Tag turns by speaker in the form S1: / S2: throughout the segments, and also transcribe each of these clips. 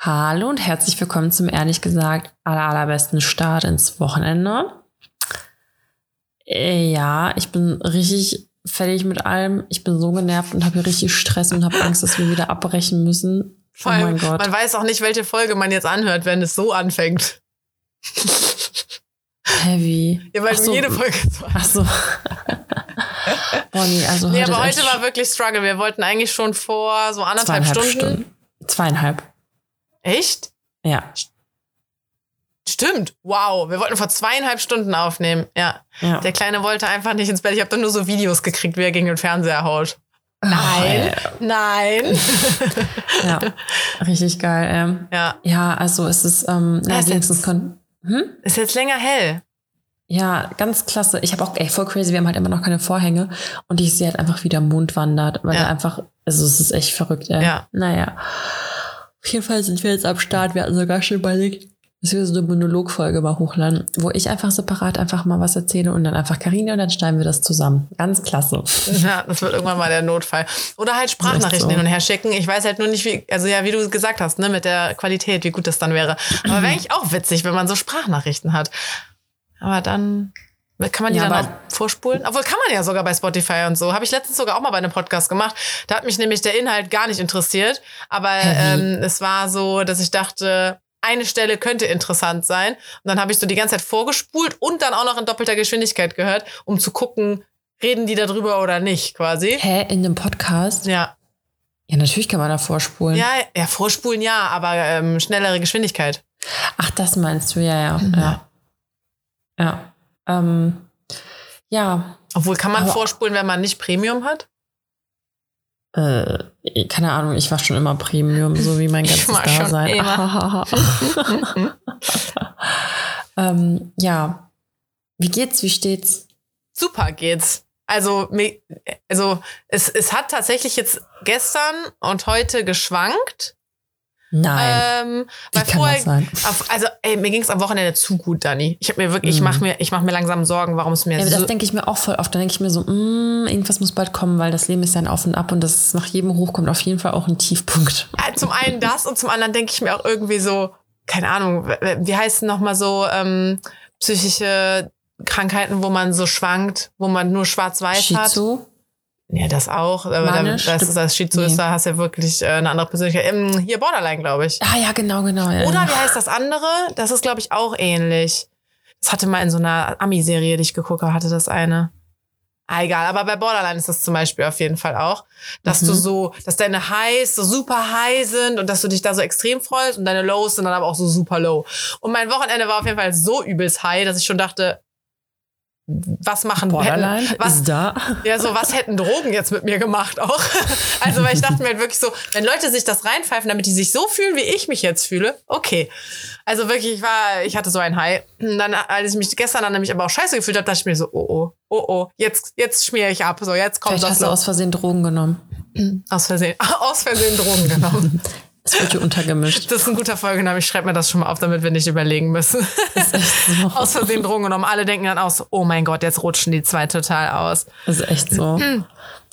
S1: Hallo und herzlich willkommen zum ehrlich gesagt aller, allerbesten Start ins Wochenende. Äh, ja, ich bin richtig fertig mit allem. Ich bin so genervt und habe hier richtig Stress und habe Angst, dass wir wieder abbrechen müssen.
S2: Vor allem, oh mein Gott. Man weiß auch nicht, welche Folge man jetzt anhört, wenn es so anfängt.
S1: Heavy.
S2: Ja, weil so. jede Folge so.
S1: Ach so.
S2: Bonnie, also nee, aber heute war wirklich Struggle. Wir wollten eigentlich schon vor so anderthalb Stunden. Stunden.
S1: Zweieinhalb.
S2: Echt?
S1: Ja.
S2: Stimmt. Wow. Wir wollten vor zweieinhalb Stunden aufnehmen. Ja. ja. Der Kleine wollte einfach nicht ins Bett. Ich habe dann nur so Videos gekriegt, wie er gegen den Fernseher haut. Nein, oh, nein.
S1: ja, richtig geil. Ähm,
S2: ja.
S1: ja, also es ist, ähm,
S2: ja, ist, jetzt, hm? ist jetzt länger hell.
S1: Ja, ganz klasse. Ich habe auch, ey, voll crazy, wir haben halt immer noch keine Vorhänge und ich sehe halt einfach, wie der Mond wandert, weil ja. er einfach, also es ist echt verrückt, ey.
S2: Ja.
S1: Naja. Auf jeden Fall sind wir jetzt am Start. Wir hatten sogar schon überlegt, dass wir so eine Monologfolge mal hochladen, wo ich einfach separat einfach mal was erzähle und dann einfach Karina und dann schneiden wir das zusammen. Ganz klasse.
S2: Ja, das wird irgendwann mal der Notfall. Oder halt Sprachnachrichten so. hin und her schicken. Ich weiß halt nur nicht, wie, also ja, wie du gesagt hast, ne, mit der Qualität, wie gut das dann wäre. Aber wäre eigentlich auch witzig, wenn man so Sprachnachrichten hat. Aber dann kann man die ja, dann auch vorspulen? Obwohl kann man ja sogar bei Spotify und so. Habe ich letztens sogar auch mal bei einem Podcast gemacht. Da hat mich nämlich der Inhalt gar nicht interessiert. Aber ähm, es war so, dass ich dachte, eine Stelle könnte interessant sein. Und dann habe ich so die ganze Zeit vorgespult und dann auch noch in doppelter Geschwindigkeit gehört, um zu gucken, reden die darüber oder nicht, quasi.
S1: Hä, in dem Podcast?
S2: Ja.
S1: Ja, natürlich kann man da vorspulen.
S2: Ja, ja, vorspulen ja, aber ähm, schnellere Geschwindigkeit.
S1: Ach, das meinst du, ja, ja. Ja. Ja. Ähm, ja.
S2: Obwohl, kann man aber, vorspulen, wenn man nicht Premium hat?
S1: Äh, keine Ahnung, ich war schon immer Premium, so wie mein ganzes Dasein. ähm, ja. Wie geht's? Wie steht's?
S2: Super geht's. Also, also es, es hat tatsächlich jetzt gestern und heute geschwankt.
S1: Nein.
S2: Ähm, weil
S1: kann vorher, das sein?
S2: Auf, also, ey, mir ging es am Wochenende zu gut, Dani. Ich habe mir wirklich, mm. ich mache mir, ich mache mir langsam Sorgen, warum es mir
S1: ja,
S2: so.
S1: Das denke ich mir auch voll oft. Da denke ich mir so, mm, irgendwas muss bald kommen, weil das Leben ist ja ein Auf und Ab und das nach jedem Hoch kommt auf jeden Fall auch ein Tiefpunkt.
S2: Zum einen das und zum anderen denke ich mir auch irgendwie so, keine Ahnung, wie heißt noch mal so ähm, psychische Krankheiten, wo man so schwankt, wo man nur schwarz-weiß hat. Ja, das auch. Aber Manisch, das, das, das Schizo nee. da hast du ja wirklich äh, eine andere Persönlichkeit. Ähm, hier Borderline, glaube ich.
S1: Ah ja, genau, genau. Ja,
S2: Oder wie heißt das andere? Das ist, glaube ich, auch ähnlich. Das hatte mal in so einer Ami-Serie, die ich geguckt habe, hatte das eine. Ah, egal, aber bei Borderline ist das zum Beispiel auf jeden Fall auch, dass mhm. du so, dass deine Highs so super high sind und dass du dich da so extrem freust und deine Lows sind dann aber auch so super low. Und mein Wochenende war auf jeden Fall so übelst high, dass ich schon dachte, was machen
S1: Borderline hätten,
S2: was,
S1: ist da.
S2: Ja, so was hätten Drogen jetzt mit mir gemacht auch. Also, weil ich dachte mir halt wirklich so, wenn Leute sich das reinpfeifen, damit die sich so fühlen, wie ich mich jetzt fühle, okay. Also wirklich, ich war, ich hatte so ein High. Und dann, als ich mich gestern dann nämlich aber auch scheiße gefühlt habe, dachte ich mir so, oh oh, oh oh, jetzt, jetzt schmiere ich ab. So, jetzt kommt
S1: Vielleicht
S2: das.
S1: Hast du aus Versehen Drogen genommen?
S2: Aus Versehen, aus Versehen Drogen genommen.
S1: Es wird hier untergemischt.
S2: Das ist ein guter Folgename. Ich schreibe mir das schon mal auf, damit wir nicht überlegen müssen.
S1: Das ist echt so.
S2: aus Versehen Drogen genommen. Alle denken dann aus, oh mein Gott, jetzt rutschen die zwei total aus.
S1: Das ist echt so.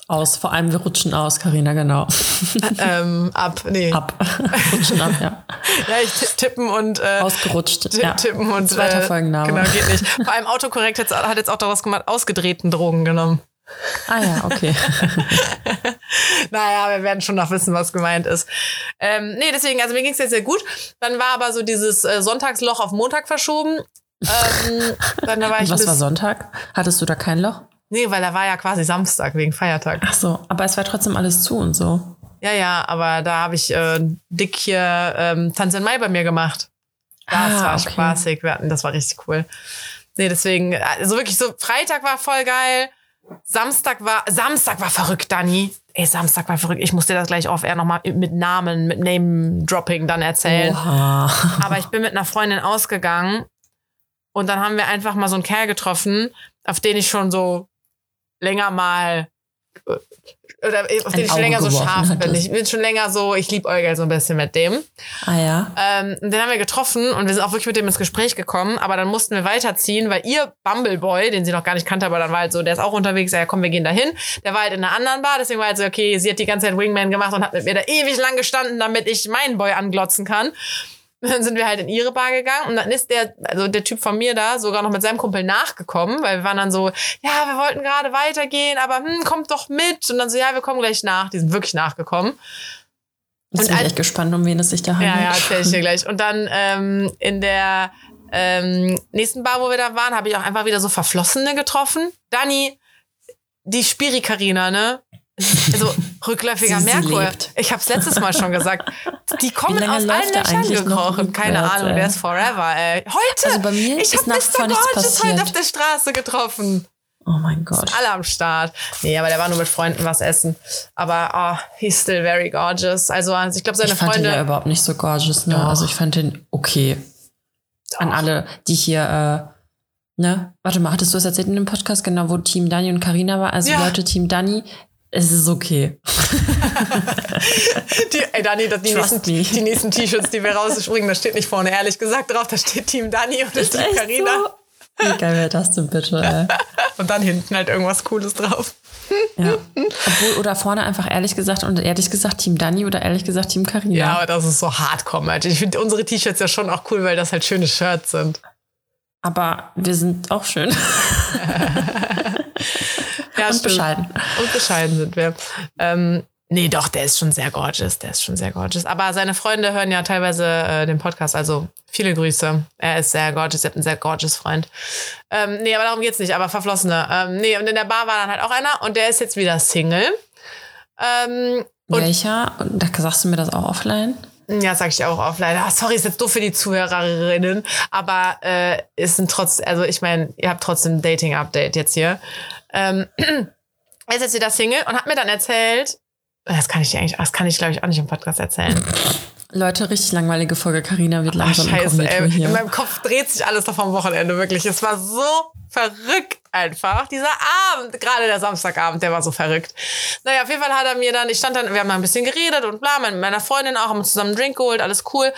S1: aus. Vor allem wir rutschen aus, Karina, genau.
S2: ähm, ab, nee.
S1: Ab. rutschen ab, ja.
S2: Ja, ich tippen und äh,
S1: ausgerutscht. Ja.
S2: Tippen und
S1: zweiter äh, Folgenname.
S2: Genau, geht nicht. Vor allem Autokorrekt hat jetzt auch daraus gemacht, ausgedrehten Drogen genommen.
S1: Ah ja, okay.
S2: naja, wir werden schon noch wissen, was gemeint ist. Ähm, nee, deswegen, also mir ging es jetzt sehr gut. Dann war aber so dieses äh, Sonntagsloch auf Montag verschoben. Ähm, dann da war ich
S1: was war Sonntag? Hattest du da kein Loch?
S2: Nee, weil da war ja quasi Samstag wegen Feiertag.
S1: Ach so, aber es war trotzdem alles zu und so.
S2: Ja, ja, aber da habe ich äh, dick hier ähm, Tanz in Mai bei mir gemacht. Das ah, war okay. spaßig. Wir hatten, das war richtig cool. Nee, deswegen, also wirklich so, Freitag war voll geil. Samstag war, Samstag war verrückt, Dani. Ey, Samstag war verrückt. Ich muss dir das gleich auf eher nochmal mit Namen, mit Name-Dropping dann erzählen.
S1: Oha.
S2: Aber ich bin mit einer Freundin ausgegangen und dann haben wir einfach mal so einen Kerl getroffen, auf den ich schon so länger mal äh, oder auf den ich schon länger so scharf bin. Ich bin schon länger so, ich lieb Eugel so ein bisschen mit dem.
S1: Ah ja.
S2: Ähm, und den haben wir getroffen und wir sind auch wirklich mit dem ins Gespräch gekommen, aber dann mussten wir weiterziehen, weil ihr Bumbleboy, den sie noch gar nicht kannte, aber dann war halt so, der ist auch unterwegs, ja komm, wir gehen dahin. Der war halt in einer anderen Bar, deswegen war halt so, okay, sie hat die ganze Zeit Wingman gemacht und hat mit mir da ewig lang gestanden, damit ich meinen Boy anglotzen kann. Dann sind wir halt in ihre Bar gegangen und dann ist der, also der Typ von mir da, sogar noch mit seinem Kumpel nachgekommen, weil wir waren dann so, ja, wir wollten gerade weitergehen, aber hm, kommt doch mit. Und dann so, ja, wir kommen gleich nach. Die sind wirklich nachgekommen.
S1: Jetzt
S2: Und
S1: bin ich echt gespannt, um wen es sich da handelt.
S2: Ja, ja, erzähl ich dir gleich. Und dann ähm, in der ähm, nächsten Bar, wo wir da waren, habe ich auch einfach wieder so Verflossene getroffen. Dani, die Spiri-Carina, ne? Also rückläufiger
S1: Sie- sie
S2: Merkur.
S1: lebt.
S2: Ich habe es letztes Mal schon gesagt. Die kommen aus allen Löchern gekrochen. Keine
S1: rückwärts,
S2: Ahnung, der ist forever, ey. Heute!
S1: Also bei mir
S2: ich habe Mr. Gorgeous heute auf der Straße getroffen.
S1: Oh mein Gott.
S2: Alle am Start. Nee, aber der war nur mit Freunden was essen. Aber oh, he's still very gorgeous. Also ich glaube, seine
S1: Ich fand
S2: Freunde.
S1: den ja überhaupt nicht so gorgeous, ne?
S2: Doch.
S1: Also ich fand den okay. An alle, die hier, äh, ne? Warte mal, hattest du es erzählt in dem Podcast, genau, wo Team Dani und Karina war? Also
S2: Ja.
S1: Leute, Team Dani, es ist okay.
S2: Die, ey, Dani, das, die, nächsten, die nächsten T-Shirts, die wir rausspringen, da steht nicht vorne ehrlich gesagt drauf, da steht Team Dani und
S1: Ist
S2: Team Carina.
S1: so? Wie geil wäre das denn bitte, ey?
S2: Und dann hinten halt irgendwas Cooles drauf.
S1: Ja. Obwohl, oder vorne einfach ehrlich gesagt und ehrlich gesagt Team Dani oder ehrlich gesagt Team Karina.
S2: Ja, aber das ist so hardcore, Alter. Ich finde unsere T-Shirts ja schon auch cool, weil das halt schöne Shirts sind.
S1: Aber wir sind auch schön.
S2: Ja,
S1: Und
S2: stimmt.
S1: bescheiden.
S2: Und bescheiden sind wir. Ähm, nee, doch, der ist schon sehr gorgeous. Der ist schon sehr gorgeous. Aber seine Freunde hören ja teilweise äh, den Podcast, also viele Grüße. Er ist sehr gorgeous, er hat einen sehr gorgeous Freund. Ähm, nee, aber darum geht's nicht, aber Verflossene. Ähm, nee, und in der Bar war dann halt auch einer und der ist jetzt wieder Single. Ähm,
S1: Welcher? Da sagst du mir das auch offline?
S2: ja, sag ich auch offline. Ah, sorry, ist jetzt doof für die Zuhörerinnen, aber äh, ist ein trotz, also ich meine, ihr habt trotzdem ein Dating-Update jetzt hier. Ähm, ist jetzt wieder Single und hat mir dann erzählt, das kann ich dir eigentlich, das kann ich glaube ich auch nicht im Podcast erzählen.
S1: Leute, richtig langweilige Folge. Karina wird
S2: Ach,
S1: langsam
S2: scheiße,
S1: inkognito
S2: ey.
S1: hier.
S2: In meinem Kopf dreht sich alles noch vom Wochenende, wirklich. Es war so verrückt einfach. Dieser Abend, gerade der Samstagabend, der war so verrückt. Naja, auf jeden Fall hat er mir dann, ich stand dann, wir haben dann ein bisschen geredet und bla, mit meiner Freundin auch, haben uns zusammen einen Drink geholt, alles cool.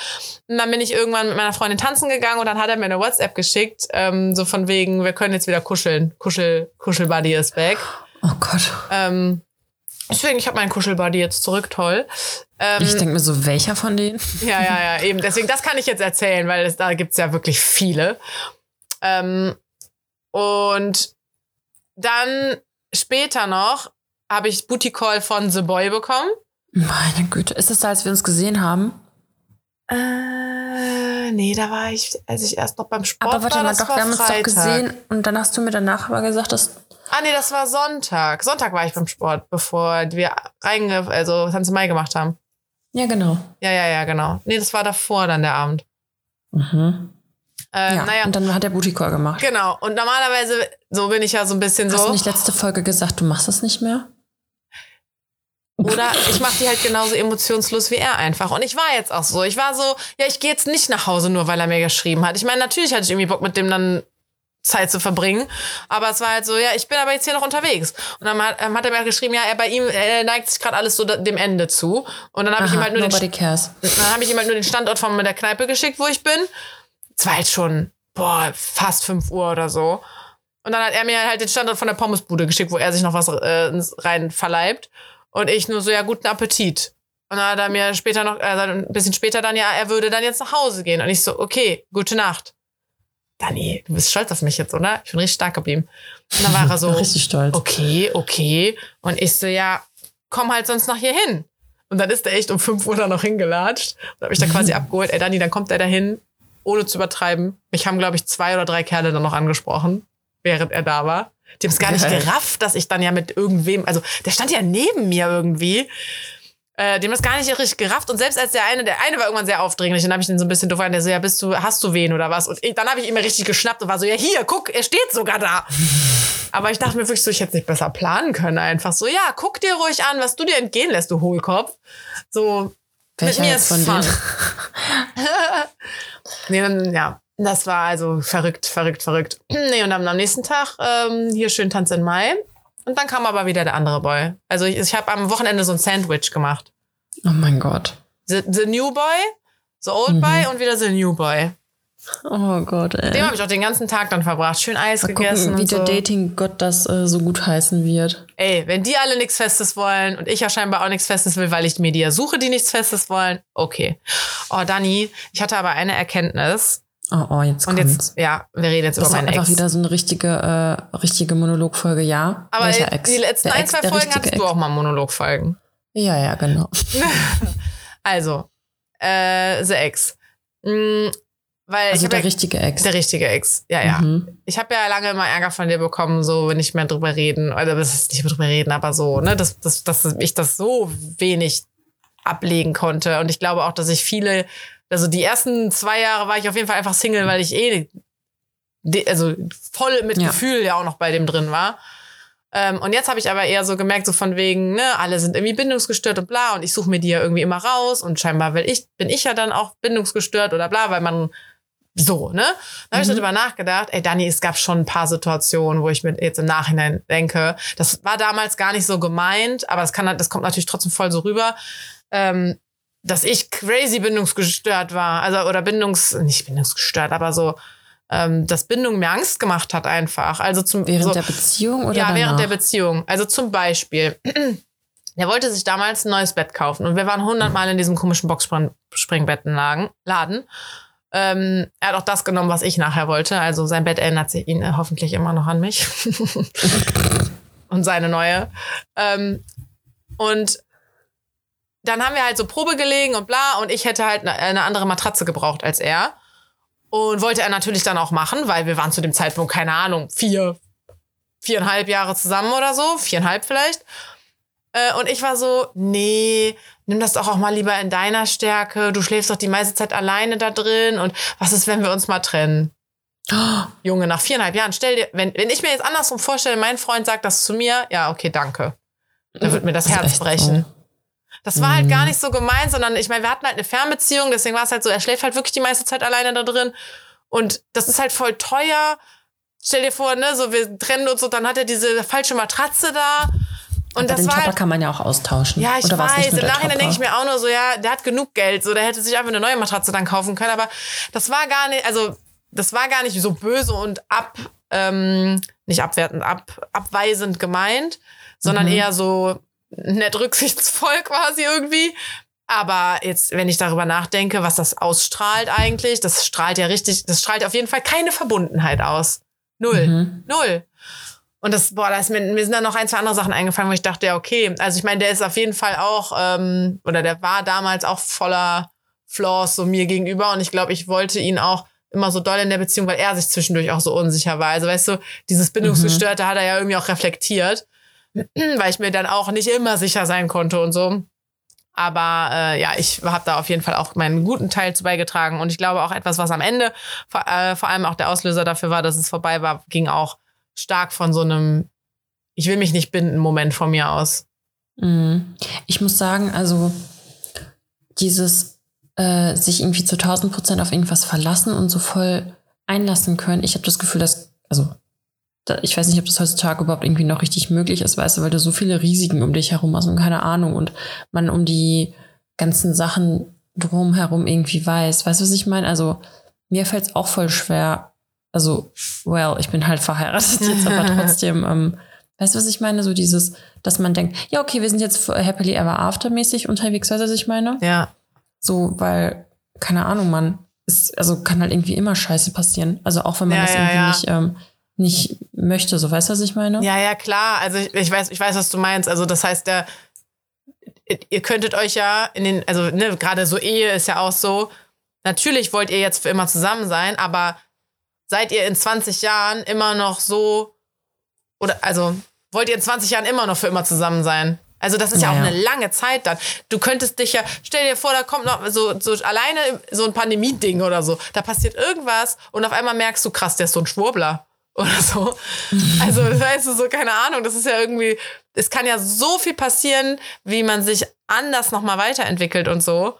S2: Und dann bin ich irgendwann mit meiner Freundin tanzen gegangen und dann hat er mir eine WhatsApp geschickt, ähm, so von wegen, wir können jetzt wieder kuscheln. Kuschel, Kuschelbuddy ist back.
S1: Oh Gott.
S2: Ähm, deswegen, ich habe meinen Kuschelbuddy jetzt zurück, toll. Ähm,
S1: Ich denke mir so, welcher von denen?
S2: ja, ja, ja, eben. Deswegen, das kann ich jetzt erzählen, weil es, da gibt's ja wirklich viele. Ähm, und dann später noch habe ich Booty Call von The Boy bekommen.
S1: Meine Güte. Ist das da, als wir uns gesehen haben?
S2: Äh, nee, da war ich, als ich erst noch beim Sport
S1: aber warte
S2: war,
S1: mal, doch,
S2: war
S1: wir haben uns doch gesehen und dann hast du mir danach aber gesagt, dass.
S2: Ah, nee, das war Sonntag. Sonntag war ich beim Sport, bevor wir reinge also Tanze Mai gemacht haben.
S1: Ja, genau.
S2: Ja, ja, ja, genau. Nee, das war davor dann der Abend.
S1: Mhm.
S2: Äh,
S1: ja,
S2: naja,
S1: und dann hat der Booty Call gemacht.
S2: genau. Und normalerweise, so bin ich ja so ein bisschen
S1: Hast
S2: so.
S1: du nicht letzte Folge gesagt, du machst das nicht mehr?
S2: Oder ich mache die halt genauso emotionslos wie er einfach. Und ich war jetzt auch so. Ich war so, ja, ich gehe jetzt nicht nach Hause, nur weil er mir geschrieben hat. Ich meine, natürlich hatte ich irgendwie Bock, mit dem dann Zeit zu verbringen. Aber es war halt so, ja, ich bin aber jetzt hier noch unterwegs. Und dann hat, ähm, hat er mir geschrieben, ja, er bei ihm er neigt sich gerade alles so dem Ende zu. Und dann habe ich ihm halt nur den,
S1: cares.
S2: dann habe ich ihm halt nur den Standort von der Kneipe geschickt, wo ich bin. Es war halt schon, boah, fast 5 Uhr oder so. Und dann hat er mir halt den Standort von der Pommesbude geschickt, wo er sich noch was äh, rein verleibt. Und ich nur so, ja, guten Appetit. Und dann hat er mir später noch, äh, ein bisschen später dann, ja, er würde dann jetzt nach Hause gehen. Und ich so, okay, gute Nacht. Dani, du bist stolz auf mich jetzt, oder? Ich bin richtig stark geblieben. Und dann war er so,
S1: Richtig stolz.
S2: okay, okay. Und ich so, ja, komm halt sonst noch hier hin. Und dann ist er echt um 5 Uhr da noch hingelatscht und habe mich dann quasi abgeholt. Ey, Dani, dann kommt er dahin, ohne zu übertreiben. Mich haben, glaube ich, zwei oder drei Kerle dann noch angesprochen, während er da war. Die haben es gar nicht gerafft, dass ich dann ja mit irgendwem, also der stand ja neben mir irgendwie. Äh, dem das gar nicht richtig gerafft. Und selbst als der eine, der eine war irgendwann sehr aufdringlich, dann habe ich den so ein bisschen doof an, der so, ja, bist du, hast du wen oder was? Und ich, dann habe ich ihn mir richtig geschnappt und war so, ja, hier, guck, er steht sogar da. Aber ich dachte mir wirklich so, ich hätte nicht besser planen können. Einfach so, ja, guck dir ruhig an, was du dir entgehen lässt, du Hohlkopf. So,
S1: Welcher
S2: mit mir ist
S1: von
S2: fun. nee, dann, ja, das war also verrückt, verrückt, verrückt. nee, und dann am nächsten Tag ähm, hier schön Tanz in Mai. Und dann kam aber wieder der andere Boy. Also ich, ich habe am Wochenende so ein Sandwich gemacht.
S1: Oh mein Gott.
S2: The, the New Boy, The Old
S1: Mhm.
S2: Boy und wieder The New Boy.
S1: Oh Gott, ey.
S2: Dem habe ich auch den ganzen Tag dann verbracht. Schön Eis
S1: Mal
S2: gegessen
S1: gucken, wie der
S2: so.
S1: Dating-Gott das äh, so gut heißen wird.
S2: Ey, wenn die alle nichts Festes wollen und ich ja scheinbar auch nichts Festes will, weil ich mir die ja suche, die nichts Festes wollen, okay. Oh, Dani, ich hatte aber eine Erkenntnis.
S1: Oh, oh, jetzt
S2: Und
S1: kommt's.
S2: jetzt, ja, wir reden jetzt
S1: das
S2: über
S1: ist
S2: meinen
S1: einfach
S2: Ex.
S1: wieder so eine richtige, äh, richtige Monologfolge, ja.
S2: aber
S1: Welcher Ex?
S2: die letzten ein, zwei Folgen hattest
S1: Ex.
S2: du auch mal Monologfolgen.
S1: Ja, ja, genau.
S2: Also, äh, The Ex. Mm, weil
S1: Also der
S2: ja,
S1: richtige Ex.
S2: der richtige Ex. Ja, ja.
S1: Mhm.
S2: Ich habe ja lange immer Ärger von dir bekommen, so wenn ich mehr drüber reden, oder das ist nicht mehr drüber reden, aber so, ne, dass, dass, dass ich das so wenig ablegen konnte. Und ich glaube auch, dass ich viele, also die ersten zwei Jahre war ich auf jeden Fall einfach Single, weil ich eh, also voll mit
S1: Ja.
S2: Gefühl ja auch noch bei dem drin war. Ähm, und jetzt habe ich aber eher so gemerkt, so von wegen, ne, alle sind irgendwie bindungsgestört und bla, und ich suche mir die ja irgendwie immer raus und scheinbar will ich, bin ich ja dann auch bindungsgestört oder bla, weil man so, ne? Dann habe ich
S1: Mhm.
S2: darüber nachgedacht, ey Dani, es gab schon ein paar Situationen, wo ich mir jetzt im Nachhinein denke, das war damals gar nicht so gemeint, aber das kann das kommt natürlich trotzdem voll so rüber, ähm, dass ich crazy bindungsgestört war, also oder bindungs nicht bindungsgestört, aber so ähm, dass Bindung mir Angst gemacht hat einfach. Also zum
S1: Während
S2: so,
S1: der Beziehung oder
S2: ja,
S1: danach?
S2: während der Beziehung. Also zum Beispiel, er wollte sich damals ein neues Bett kaufen und wir waren hundertmal in diesem komischen Boxspringbettenladen. Laden. Ähm, er hat auch das genommen, was ich nachher wollte. Also sein Bett erinnert sich ihn äh, hoffentlich immer noch an mich. und seine neue. Ähm, und dann haben wir halt so Probe gelegen und bla und ich hätte halt eine, eine andere Matratze gebraucht als er. Und wollte er natürlich dann auch machen, weil wir waren zu dem Zeitpunkt, keine Ahnung, vier, viereinhalb Jahre zusammen oder so, viereinhalb vielleicht. Äh, und ich war so, nee, nimm das doch auch mal lieber in deiner Stärke. Du schläfst doch die meiste Zeit alleine da drin. Und was ist, wenn wir uns mal trennen? Junge, nach viereinhalb Jahren, stell dir, wenn, wenn ich mir jetzt andersrum vorstelle, mein Freund sagt das zu mir, ja, okay, danke. Da wird mir das
S1: Das
S2: Herz brechen.
S1: so.
S2: Das war halt gar
S1: Mhm.
S2: nicht so gemein, sondern ich meine, wir hatten halt eine Fernbeziehung, deswegen war es halt so, er schläft halt wirklich die meiste Zeit alleine da drin. Und das ist halt voll teuer. Stell dir vor, ne, so wir trennen uns und dann hat er diese falsche Matratze da. Und
S1: Aber
S2: das
S1: den
S2: war
S1: Topper
S2: halt,
S1: kann man ja auch austauschen.
S2: ja, ich
S1: oder
S2: weiß. Im Nachhinein denke ich mir auch nur so, ja, der hat genug Geld, so, der hätte sich einfach eine neue Matratze dann kaufen können. Aber das war gar nicht, also das war gar nicht so böse und ab, ähm, nicht abwertend, ab, abweisend gemeint, sondern
S1: Mhm.
S2: eher so nett rücksichtsvoll quasi irgendwie. Aber jetzt, wenn ich darüber nachdenke, was das ausstrahlt eigentlich, das strahlt ja richtig, das strahlt auf jeden Fall keine Verbundenheit aus. Null.
S1: Mhm.
S2: Null. Und das, boah, da ist mir, mir sind da noch ein, zwei andere Sachen eingefallen, wo ich dachte, ja, okay, also ich meine, der ist auf jeden Fall auch, ähm, oder der war damals auch voller Flaws so mir gegenüber und ich glaube, ich wollte ihn auch immer so doll in der Beziehung, weil er sich zwischendurch auch so unsicher war. Also weißt du, dieses Bindungsgestörte hat er ja irgendwie auch reflektiert, weil ich mir dann auch nicht immer sicher sein konnte und so. Aber äh, ja, ich habe da auf jeden Fall auch meinen guten Teil zu beigetragen. Und ich glaube auch etwas, was am Ende vor, äh, vor allem auch der Auslöser dafür war, dass es vorbei war, ging auch stark von so einem Ich will mich nicht binden Moment von mir aus.
S1: Mhm. Ich muss sagen, also dieses äh, sich irgendwie zu 1000 Prozent auf irgendwas verlassen und so voll einlassen können. Ich habe das Gefühl, dass, also ich weiß nicht, ob das heutzutage überhaupt irgendwie noch richtig möglich ist, weißt du, weil du so viele Risiken um dich herum hast und keine Ahnung und man um die ganzen Sachen drumherum irgendwie weiß. Weißt du, was ich meine? Also mir fällt es auch voll schwer. Also, well, ich bin halt verheiratet jetzt, aber trotzdem, ähm, weißt du, was ich meine? So dieses, dass man denkt, ja, okay, wir sind jetzt happily ever after mäßig unterwegs, weißt du, was ich meine?
S2: Ja.
S1: So, weil, keine Ahnung, man ist, also kann halt irgendwie immer Scheiße passieren. Also auch wenn man
S2: Ja,
S1: das
S2: ja,
S1: irgendwie
S2: ja.
S1: nicht, ähm, nicht möchte, so weißt du, was ich meine?
S2: Ja, ja, klar. Also ich, ich weiß, ich weiß, was du meinst. Also das heißt, der, ihr könntet euch ja in den, also ne, gerade so Ehe ist ja auch so. Natürlich wollt ihr jetzt für immer zusammen sein, aber seid ihr in 20 Jahren immer noch so oder also wollt ihr in 20 Jahren immer noch für immer zusammen sein? Also das ist ja,
S1: Ja,
S2: auch eine lange Zeit dann. Du könntest dich ja, stell dir vor, da kommt noch so, so alleine so ein Pandemie-Ding oder so. Da passiert irgendwas und auf einmal merkst du, krass, der ist so ein Schwurbler oder so. Also, weißt du, so, keine Ahnung, das ist ja irgendwie, es kann ja so viel passieren, wie man sich anders nochmal weiterentwickelt und so.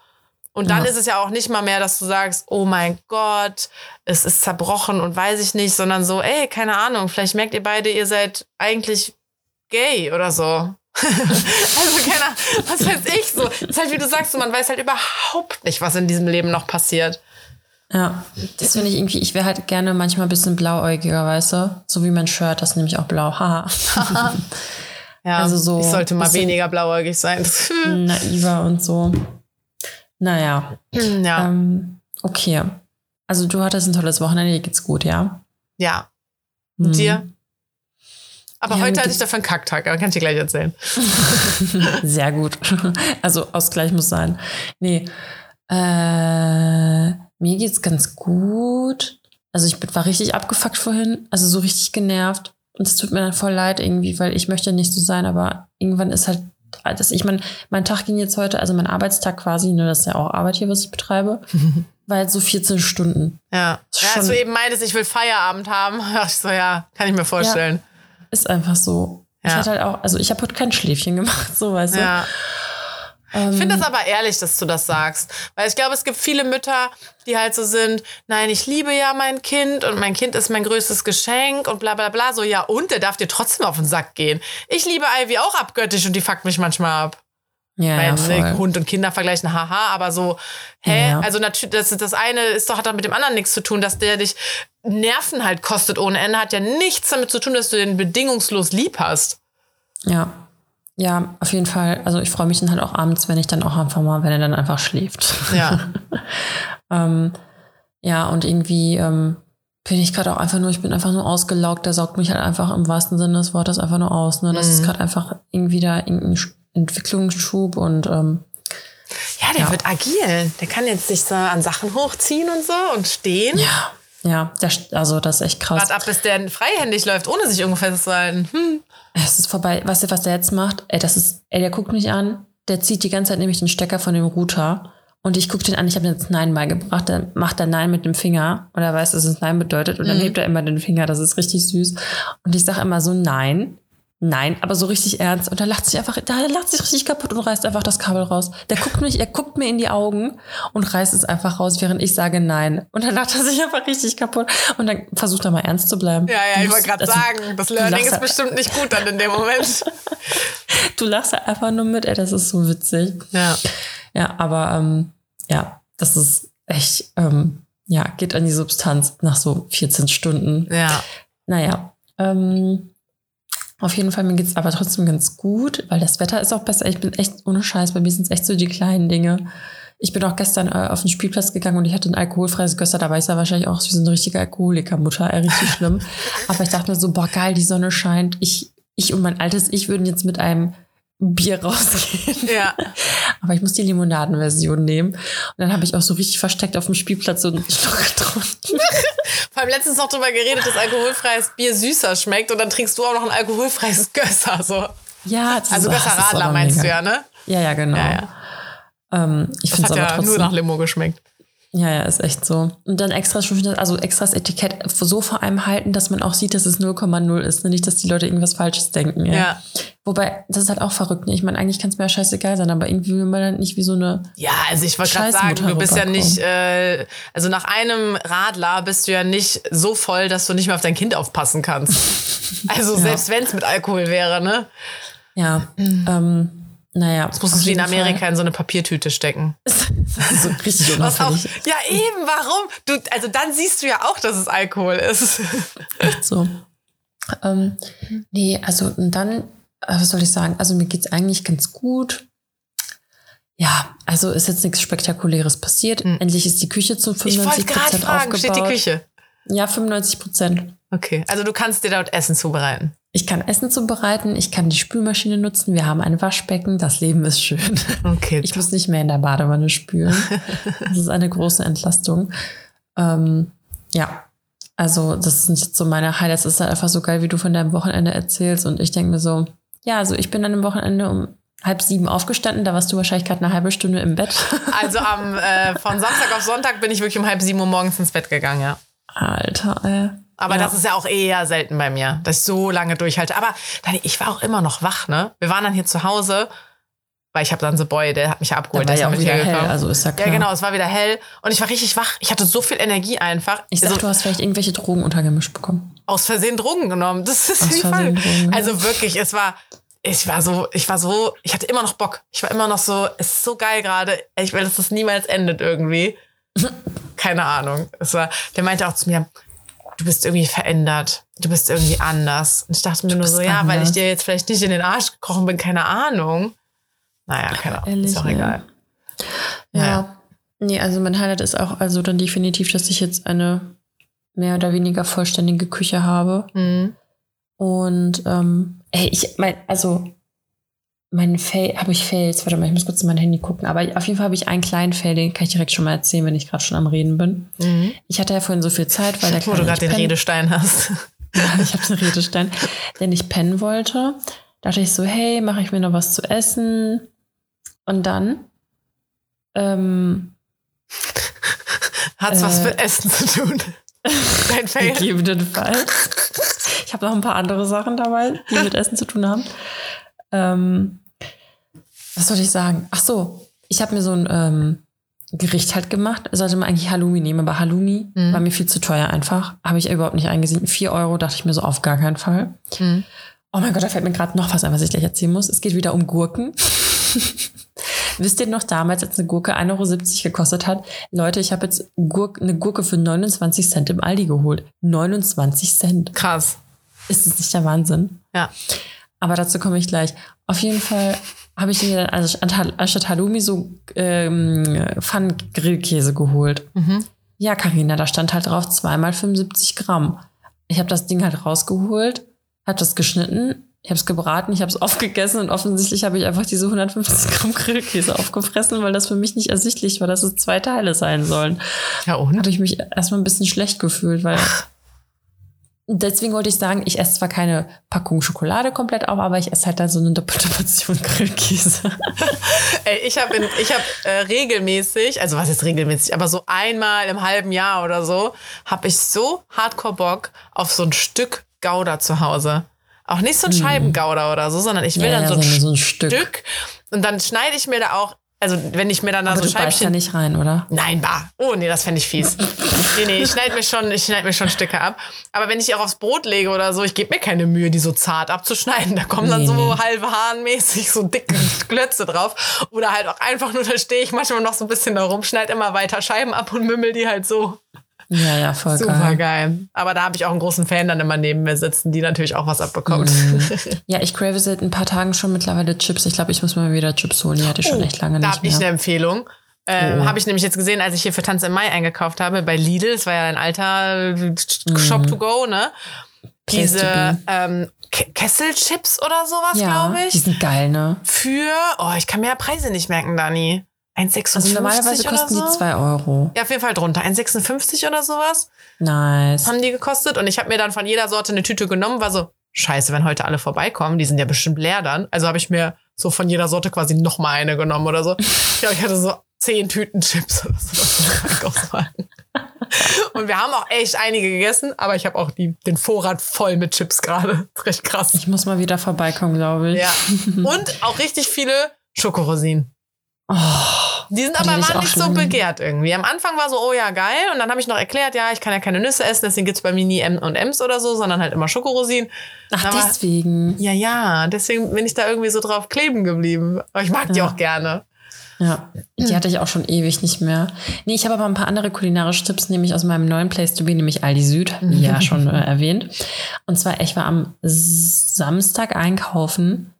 S2: Und dann
S1: Ja.
S2: ist es ja auch nicht mal mehr, dass du sagst, oh mein Gott, es ist zerbrochen und weiß ich nicht, sondern so, ey, keine Ahnung, vielleicht merkt ihr beide, ihr seid eigentlich gay oder so. also keiner, was weiß ich so. Das ist halt wie du sagst, so, man weiß halt überhaupt nicht, was in diesem Leben noch passiert.
S1: Ja, das finde ich irgendwie, ich wäre halt gerne manchmal ein bisschen blauäugiger, weißt du? So wie mein Shirt, das ist nämlich auch blau. Haha.
S2: Ja,
S1: Also so
S2: ich sollte mal weniger blauäugig sein.
S1: Naiver und so. Naja,
S2: ja.
S1: ähm, okay. Also du hattest ein tolles Wochenende, dir geht's gut, ja?
S2: ja.
S1: Mhm.
S2: Und dir? Aber
S1: Ja,
S2: heute hatte ich dafür einen Kacktag, aber kann ich dir gleich erzählen.
S1: Sehr gut. Also Ausgleich muss sein. Nee. Äh, mir geht's ganz gut. Also ich bin- war richtig abgefuckt vorhin, also so richtig genervt. Und es tut mir dann voll leid irgendwie, weil ich möchte nicht so sein, aber irgendwann ist halt, das, ich meine, mein Tag ging jetzt heute, also mein Arbeitstag quasi, ne, das ist ja auch Arbeit hier, was ich betreibe, war jetzt so 14 Stunden.
S2: Ja. Ja als du eben meintest, ich will Feierabend haben, ich so, ja, kann ich mir vorstellen.
S1: Ist einfach so. Ich
S2: Ja.
S1: hatte halt auch, also ich habe heute kein Schläfchen gemacht, so weißt du.
S2: Ja.
S1: Ähm,
S2: Ich finde das aber ehrlich, dass du das sagst. Weil ich glaube, es gibt viele Mütter, die halt so sind, nein, ich liebe ja mein Kind und mein Kind ist mein größtes Geschenk und bla bla bla. So, ja, und der darf dir trotzdem auf den Sack gehen. Ich liebe Ivy auch abgöttisch und die fuckt mich manchmal ab.
S1: ja,
S2: Weil
S1: ja,
S2: ne. Hund und Kinder vergleichen, haha, aber so, hä?
S1: Ja.
S2: Also natürlich, das, das eine ist doch, hat doch mit dem anderen nichts zu tun, dass der dich Nerven halt kostet ohne Ende, hat ja nichts damit zu tun, dass du den bedingungslos lieb hast.
S1: Ja. Ja, auf jeden Fall. Also ich freue mich dann halt auch abends, wenn ich dann auch einfach mal, wenn er dann einfach schläft.
S2: Ja.
S1: ähm, ja, und irgendwie ähm, bin ich gerade auch einfach nur, ich bin einfach nur ausgelaugt. Der saugt mich halt einfach im wahrsten Sinne des Wortes einfach nur aus. Ne? Das
S2: Mhm.
S1: ist gerade einfach irgendwie da irgendein Sch- Entwicklungsschub und ähm,
S2: Ja, der
S1: Ja.
S2: wird agil. Der kann jetzt sich so an Sachen hochziehen und so und stehen.
S1: ja, ja, st- also das ist echt krass.
S2: Wart ab, bis der freihändig läuft, ohne sich irgendwo festzuhalten. Hm.
S1: Es ist vorbei. Weißt du, was der jetzt macht? Ey, das ist, ey, der guckt mich an, der zieht die ganze Zeit nämlich den Stecker von dem Router und ich gucke den an, ich habe jetzt Nein beigebracht, dann macht er Nein mit dem Finger und er weiß, dass es Nein bedeutet und dann
S2: Mhm.
S1: hebt er immer den Finger, das ist richtig süß. Und ich sage immer so Nein, Nein, aber so richtig ernst und er lacht sich einfach, da lacht sich richtig kaputt und reißt einfach das Kabel raus. Der guckt mich, er guckt mir in die Augen und reißt es einfach raus, während ich sage Nein. Und dann lacht er sich einfach richtig kaputt und dann versucht er mal ernst zu bleiben.
S2: Ja, ja,
S1: Du
S2: ich wollte gerade
S1: also,
S2: sagen, das Learning ist
S1: halt-
S2: bestimmt nicht gut dann in dem Moment.
S1: Du lachst einfach nur mit, ey, das ist so witzig.
S2: Ja.
S1: Ja, aber ähm, ja, das ist echt, ähm, ja, geht an die Substanz nach so 14 Stunden.
S2: Ja.
S1: Naja, ähm, auf jeden Fall, mir geht's aber trotzdem ganz gut, weil das Wetter ist auch besser. Ich bin echt ohne Scheiß, bei mir sind es echt so die kleinen Dinge. Ich bin auch gestern äh, auf den Spielplatz gegangen und ich hatte ein alkoholfreies Gösser dabei. Ich sah wahrscheinlich auch wie so eine richtige Alkoholikermutter, ey, richtig schlimm. aber ich dachte mir so, boah, geil, die Sonne scheint. Ich, ich und mein altes Ich würden jetzt mit einem Bier rausgehen.
S2: Ja.
S1: Aber ich muss die Limonadenversion nehmen. Und dann habe ich auch so richtig versteckt auf dem Spielplatz so einen Schluck getrunken.
S2: Vor allem letztens noch drüber geredet, dass alkoholfreies Bier süßer schmeckt und dann trinkst du auch noch ein alkoholfreies Gösser. So.
S1: Ja, das
S2: Also
S1: ist-
S2: Gösser Radler meinst
S1: mega.
S2: du ja, ne?
S1: Ja, ja, genau.
S2: Ja, ja.
S1: Ähm, ich
S2: Das
S1: finde
S2: hat
S1: aber
S2: ja
S1: trotzdem.
S2: nur nach Limo geschmeckt.
S1: Ja, ja, ist echt so. Und dann extra schon also extra das Etikett so vor allem halten, dass man auch sieht, dass es 0,0 ist. Ne? Nicht, dass die Leute irgendwas Falsches denken. Ja.
S2: Ja.
S1: Wobei, das ist halt auch verrückt. Ne? Ich meine, eigentlich kann es mir ja scheißegal sein, aber irgendwie will man dann nicht wie so eine.
S2: Ja, also ich wollte gerade sagen, du bist ja nicht, äh, also nach einem Radler bist du ja nicht so voll, dass du nicht mehr auf dein Kind aufpassen kannst. Also
S1: Ja.
S2: selbst wenn es mit Alkohol wäre, ne?
S1: Ja, ähm, naja.
S2: Das musstest du wie in Amerika in so eine Papiertüte stecken.
S1: Das ist so richtig
S2: Was auch,
S1: unauffällig.
S2: ja, eben, warum? Du, also dann siehst du ja auch, dass es Alkohol ist.
S1: Echt so. Ähm, nee, also und dann, äh, was soll ich sagen? Also mir geht's eigentlich ganz gut. Ja, also ist jetzt nichts Spektakuläres passiert. Endlich ist die Küche zu
S2: Hm. Ich wollte
S1: 95
S2: gerade
S1: Prozent
S2: fragen,
S1: aufgebaut.
S2: steht die Küche?
S1: Ja, 95 Prozent.
S2: Okay, also du kannst dir dort Essen zubereiten.
S1: Ich kann Essen zubereiten, ich kann die Spülmaschine nutzen, wir haben ein Waschbecken, das Leben ist schön.
S2: Okay.
S1: Ich muss nicht mehr in der Badewanne spülen. Das ist eine große Entlastung. Ähm, ja, also das sind jetzt so meine Highlights. Es ist halt einfach so geil, wie du von deinem Wochenende erzählst. Und ich denke mir so, ja, also ich bin an dem Wochenende um halb sieben aufgestanden. Da warst du wahrscheinlich gerade eine halbe Stunde im Bett.
S2: Also am, äh, von Samstag auf Sonntag bin ich wirklich um halb sieben Uhr morgens ins Bett gegangen, ja.
S1: Alter, ey.
S2: Aber
S1: Ja.
S2: das ist ja auch eher selten bei mir, dass ich so lange durchhalte. Aber ich war auch immer noch wach, ne? Wir waren dann hier zu Hause, weil ich habe dann The Boy, der hat mich ja abgeholt. Der
S1: ja
S2: ist
S1: auch
S2: mit
S1: wieder hell, also ist ja klar.
S2: Ja, genau, es war wieder hell und ich war richtig wach. Ich hatte so viel Energie einfach.
S1: Ich sag,
S2: Also,
S1: du hast vielleicht irgendwelche Drogen untergemischt bekommen.
S2: aus Versehen Drogen genommen. Das ist
S1: Aus
S2: die
S1: Versehen
S2: Frage.
S1: Drogen.
S2: Also wirklich, es war, ich war so, ich war so, ich hatte immer noch Bock. Ich war immer noch so, es ist so geil gerade. Ich will, dass das niemals endet irgendwie. Keine Ahnung. Es war, der meinte auch zu mir, du bist irgendwie verändert. Du bist irgendwie anders. Und ich dachte mir nur
S1: bist
S2: so, ja, weil ich
S1: anders.
S2: dir jetzt vielleicht nicht in den Arsch gekrochen bin, keine Ahnung. Naja, keine Ahnung.
S1: ehrlich,
S2: ist auch
S1: ja.
S2: egal.
S1: Ja.
S2: Naja.
S1: Nee, also mein Highlight ist auch also dann definitiv, dass ich jetzt eine mehr oder weniger vollständige Küche habe.
S2: Mhm.
S1: Und ähm, ey, ich mein, also mein Fail, habe ich Fails, warte mal, ich muss kurz in mein Handy gucken, aber auf jeden Fall habe ich einen kleinen Fail, den kann ich direkt schon mal erzählen, wenn ich gerade schon am Reden bin.
S2: Mhm.
S1: Ich hatte ja vorhin so viel Zeit, weil der
S2: Wo du gerade den
S1: pennen-
S2: Redestein hast.
S1: Ja, ich habe einen Redestein, der nicht pennen wollte. Dachte ich so, hey, mache ich mir noch was zu essen? Und dann ähm,
S2: Hat's was
S1: Äh.
S2: mit Essen zu tun? Dein Fail.
S1: Gegebenenfalls. Ich habe noch ein paar andere Sachen dabei, die mit Essen zu tun haben. Ähm, was soll ich sagen? Ach so, ich habe mir so ein ähm, Gericht halt gemacht. Sollte man eigentlich Halloumi nehmen, aber Halloumi
S2: Mhm.
S1: war mir viel zu teuer einfach. Habe ich überhaupt nicht eingesehen. 4 Euro dachte ich mir so auf gar keinen Fall.
S2: Mhm.
S1: Oh mein Gott, da fällt mir gerade noch was ein, was ich gleich erzählen muss. Es geht wieder um Gurken. Wisst ihr noch damals, als eine Gurke 1,70 Euro gekostet hat? Leute, ich habe jetzt Gurk, eine Gurke für 29 Cent im Aldi geholt. 29 Cent.
S2: Krass.
S1: Ist das nicht der Wahnsinn?
S2: Ja.
S1: Aber dazu komme ich gleich. Auf jeden Fall habe ich mir also anstatt Halloumi so ähm, Pfanngrillkäse geholt.
S2: Mhm.
S1: Ja, Karina, da stand halt drauf zweimal 75 Gramm. Ich habe das Ding halt rausgeholt, habe das geschnitten, ich habe es gebraten, ich habe es aufgegessen und offensichtlich habe ich einfach diese 150 Gramm Grillkäse aufgefressen, weil das für mich nicht ersichtlich war, dass es zwei Teile sein sollen.
S2: Ja, und?
S1: Habe ich mich erstmal ein bisschen schlecht gefühlt, weil deswegen wollte ich sagen, ich esse zwar keine Packung Schokolade komplett auf, aber ich esse halt da so eine doppelte Portion Grillkäse.
S2: Ey, ich habe ich hab, äh, regelmäßig, also was ist regelmäßig, aber so einmal im halben Jahr oder so, habe ich so hardcore Bock auf so ein Stück Gouda zu Hause. Auch nicht so ein Scheibengouda oder so, sondern ich will.
S1: Ja,
S2: dann
S1: ja,
S2: so, ein
S1: so ein- so ein
S2: Stück.
S1: Stück.
S2: Und dann schneide ich mir da auch, also wenn ich mir dann da
S1: Aber
S2: so
S1: du beißt da
S2: Scheibchen.
S1: nicht rein, oder?
S2: Nein, bah. Oh, nee, das fände ich fies. nee, nee, ich schneide mir, schon, ich mir schon Stücke ab. Aber wenn ich auch aufs Brot lege oder so, ich gebe mir keine Mühe, die so zart abzuschneiden. Da kommen dann
S1: Nee,
S2: so
S1: nee.
S2: halbe Hahnmäßig so dicke Klötze drauf. Oder halt auch einfach nur, da stehe ich manchmal noch so ein bisschen da rum, schneide immer weiter Scheiben ab und mümmel die halt so.
S1: Ja, ja, voll
S2: Super
S1: geil.
S2: geil. Aber da habe ich auch einen großen Fan dann immer neben mir sitzen, die natürlich auch was abbekommt.
S1: Mhm. Ja, ich crave seit ein paar Tagen schon mittlerweile Chips. Ich glaube, ich muss mal wieder Chips holen. Die hatte ich schon echt lange
S2: Oh, da
S1: nicht
S2: habe ich eine
S1: mehr.
S2: Empfehlung. Ähm,
S1: Oh.
S2: Habe ich nämlich jetzt gesehen, als ich hier für Tanz im Mai eingekauft habe, bei Lidl, das war ja ein alter Shop to go, ne?
S1: Mhm.
S2: Diese ähm, Ke- Kesselchips oder sowas,
S1: Ja,
S2: glaube
S1: die
S2: ich.
S1: sind geil, ne?
S2: Für, oh, ich kann mir ja Preise nicht merken, Dani. 1,56
S1: Also normalerweise
S2: oder
S1: kosten
S2: so?
S1: die 2 Euro.
S2: Ja, auf jeden Fall drunter. 1,56 oder sowas
S1: Nice.
S2: haben die gekostet. Und ich habe mir dann von jeder Sorte eine Tüte genommen, war so, scheiße, wenn heute alle vorbeikommen, die sind ja bestimmt leer dann. Also habe ich mir so von jeder Sorte quasi noch mal eine genommen oder so. Ich glaube, ich hatte so zehn Tüten Chips oder so. Und wir haben auch echt einige gegessen, aber ich habe auch die, den Vorrat voll mit Chips gerade. Ist Recht krass.
S1: Ich muss mal wieder vorbeikommen, glaube ich.
S2: Ja. Und auch richtig viele Schokorosinen.
S1: Oh,
S2: Die sind
S1: Die
S2: aber waren
S1: auch
S2: nicht so begehrt irgendwie. Am Anfang war so, oh ja, geil. Und dann habe ich noch erklärt, ja, ich kann ja keine Nüsse essen, deswegen gibt's bei mir nie M und M's oder so, sondern halt immer Schokorosinen.
S1: ach,
S2: Aber-
S1: deswegen.
S2: Ja, ja, deswegen bin ich da irgendwie so drauf kleben geblieben. Aber ich mag die
S1: Ja.
S2: auch gerne.
S1: Ja, die hatte ich auch schon ewig nicht mehr. Nee, ich habe aber ein paar andere kulinarische Tipps, nämlich aus meinem neuen Place to be, nämlich Aldi Süd, wie ja schon äh, erwähnt. Und zwar, ich war am Samstag einkaufen.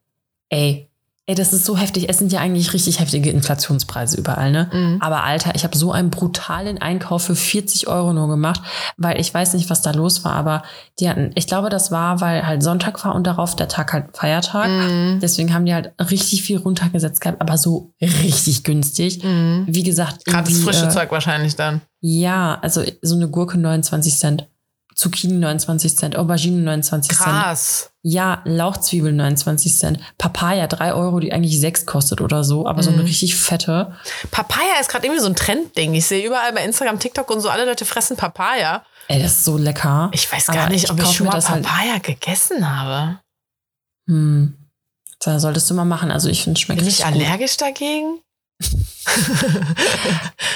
S1: Ey, ey, das ist so heftig. Es sind ja eigentlich richtig heftige Inflationspreise überall, ne?
S2: Mhm.
S1: Aber Alter, ich habe so einen brutalen Einkauf für 40 Euro nur gemacht, weil ich weiß nicht, was da los war, aber die hatten, ich glaube, das war, weil halt Sonntag war und darauf der Tag halt Feiertag.
S2: Mhm.
S1: Deswegen haben die halt richtig viel runtergesetzt gehabt, aber so richtig günstig.
S2: Mhm.
S1: Wie gesagt,
S2: Gerade das frische
S1: äh,
S2: Zeug wahrscheinlich dann.
S1: Ja, also so eine Gurke 29 Cent, Zucchini 29 Cent, Aubergine 29 Cent.
S2: Krass.
S1: Ja, Lauchzwiebel 29 Cent, Papaya 3 Euro, die eigentlich 6 kostet oder so, aber so eine
S2: Mhm.
S1: richtig fette.
S2: Papaya ist gerade irgendwie so ein Trendding. Ich sehe überall bei Instagram, TikTok und so, alle Leute fressen Papaya.
S1: Ey, das ist so lecker.
S2: Ich weiß
S1: Aber
S2: gar nicht,
S1: ich
S2: ob ich schon mal
S1: halt-
S2: Papaya gegessen habe.
S1: Hm. Da solltest du mal machen. Also ich finde, es schmeckt
S2: Bin ich
S1: richtig gut.
S2: allergisch dagegen?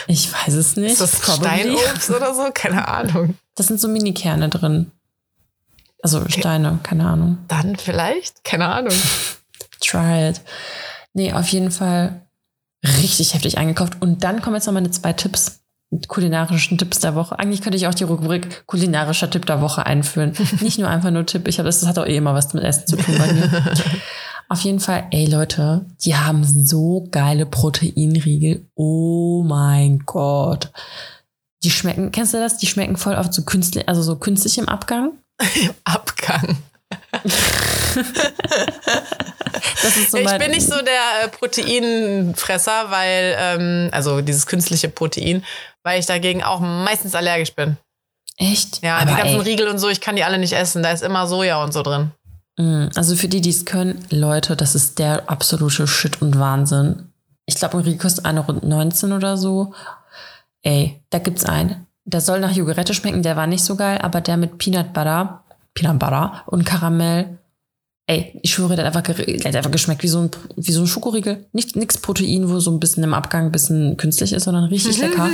S1: Ich weiß es nicht.
S2: Ist das
S1: Probably.
S2: Steinobst oder so? Keine Ahnung.
S1: Das sind so Mini-Kerne drin. Also Steine, keine Ahnung.
S2: Dann vielleicht? Keine Ahnung.
S1: Try it. Nee, auf jeden Fall richtig heftig eingekauft. Und dann kommen jetzt noch meine zwei Tipps. Kulinarischen Tipps der Woche. Eigentlich könnte ich auch die Rubrik kulinarischer Tipp der Woche einführen. Nicht nur einfach nur Tipp. Ich habe, das hat auch eh immer was mit Essen zu tun bei mir. Auf jeden Fall, ey Leute, die haben so geile Proteinriegel. Oh mein Gott. Die schmecken, kennst du das? Die schmecken voll oft so künstlich, also so künstlich im Abgang.
S2: Abgang.
S1: Das ist so
S2: Ich bin nicht so der äh, Proteinfresser, weil, ähm, also dieses künstliche Protein, weil ich dagegen auch meistens allergisch bin.
S1: Echt?
S2: Ja,
S1: Aber
S2: die ganzen
S1: ey,
S2: Riegel und so, ich kann die alle nicht essen. Da ist immer Soja und so drin.
S1: Mm, Also für die, die es können, Leute, das ist der absolute Shit und Wahnsinn. Ich glaube, ein Riegel kostet 1,19 Euro oder so. Ey, da gibt's einen. Der soll nach Jogurette schmecken, der war nicht so geil, aber der mit Peanut Butter, Peanut Butter und Karamell. Ey, ich schwöre, der hat einfach, der hat einfach geschmeckt wie so ein, wie so ein Schokoriegel. Nicht, nix Protein, wo so ein bisschen im Abgang ein bisschen künstlich ist, sondern richtig lecker.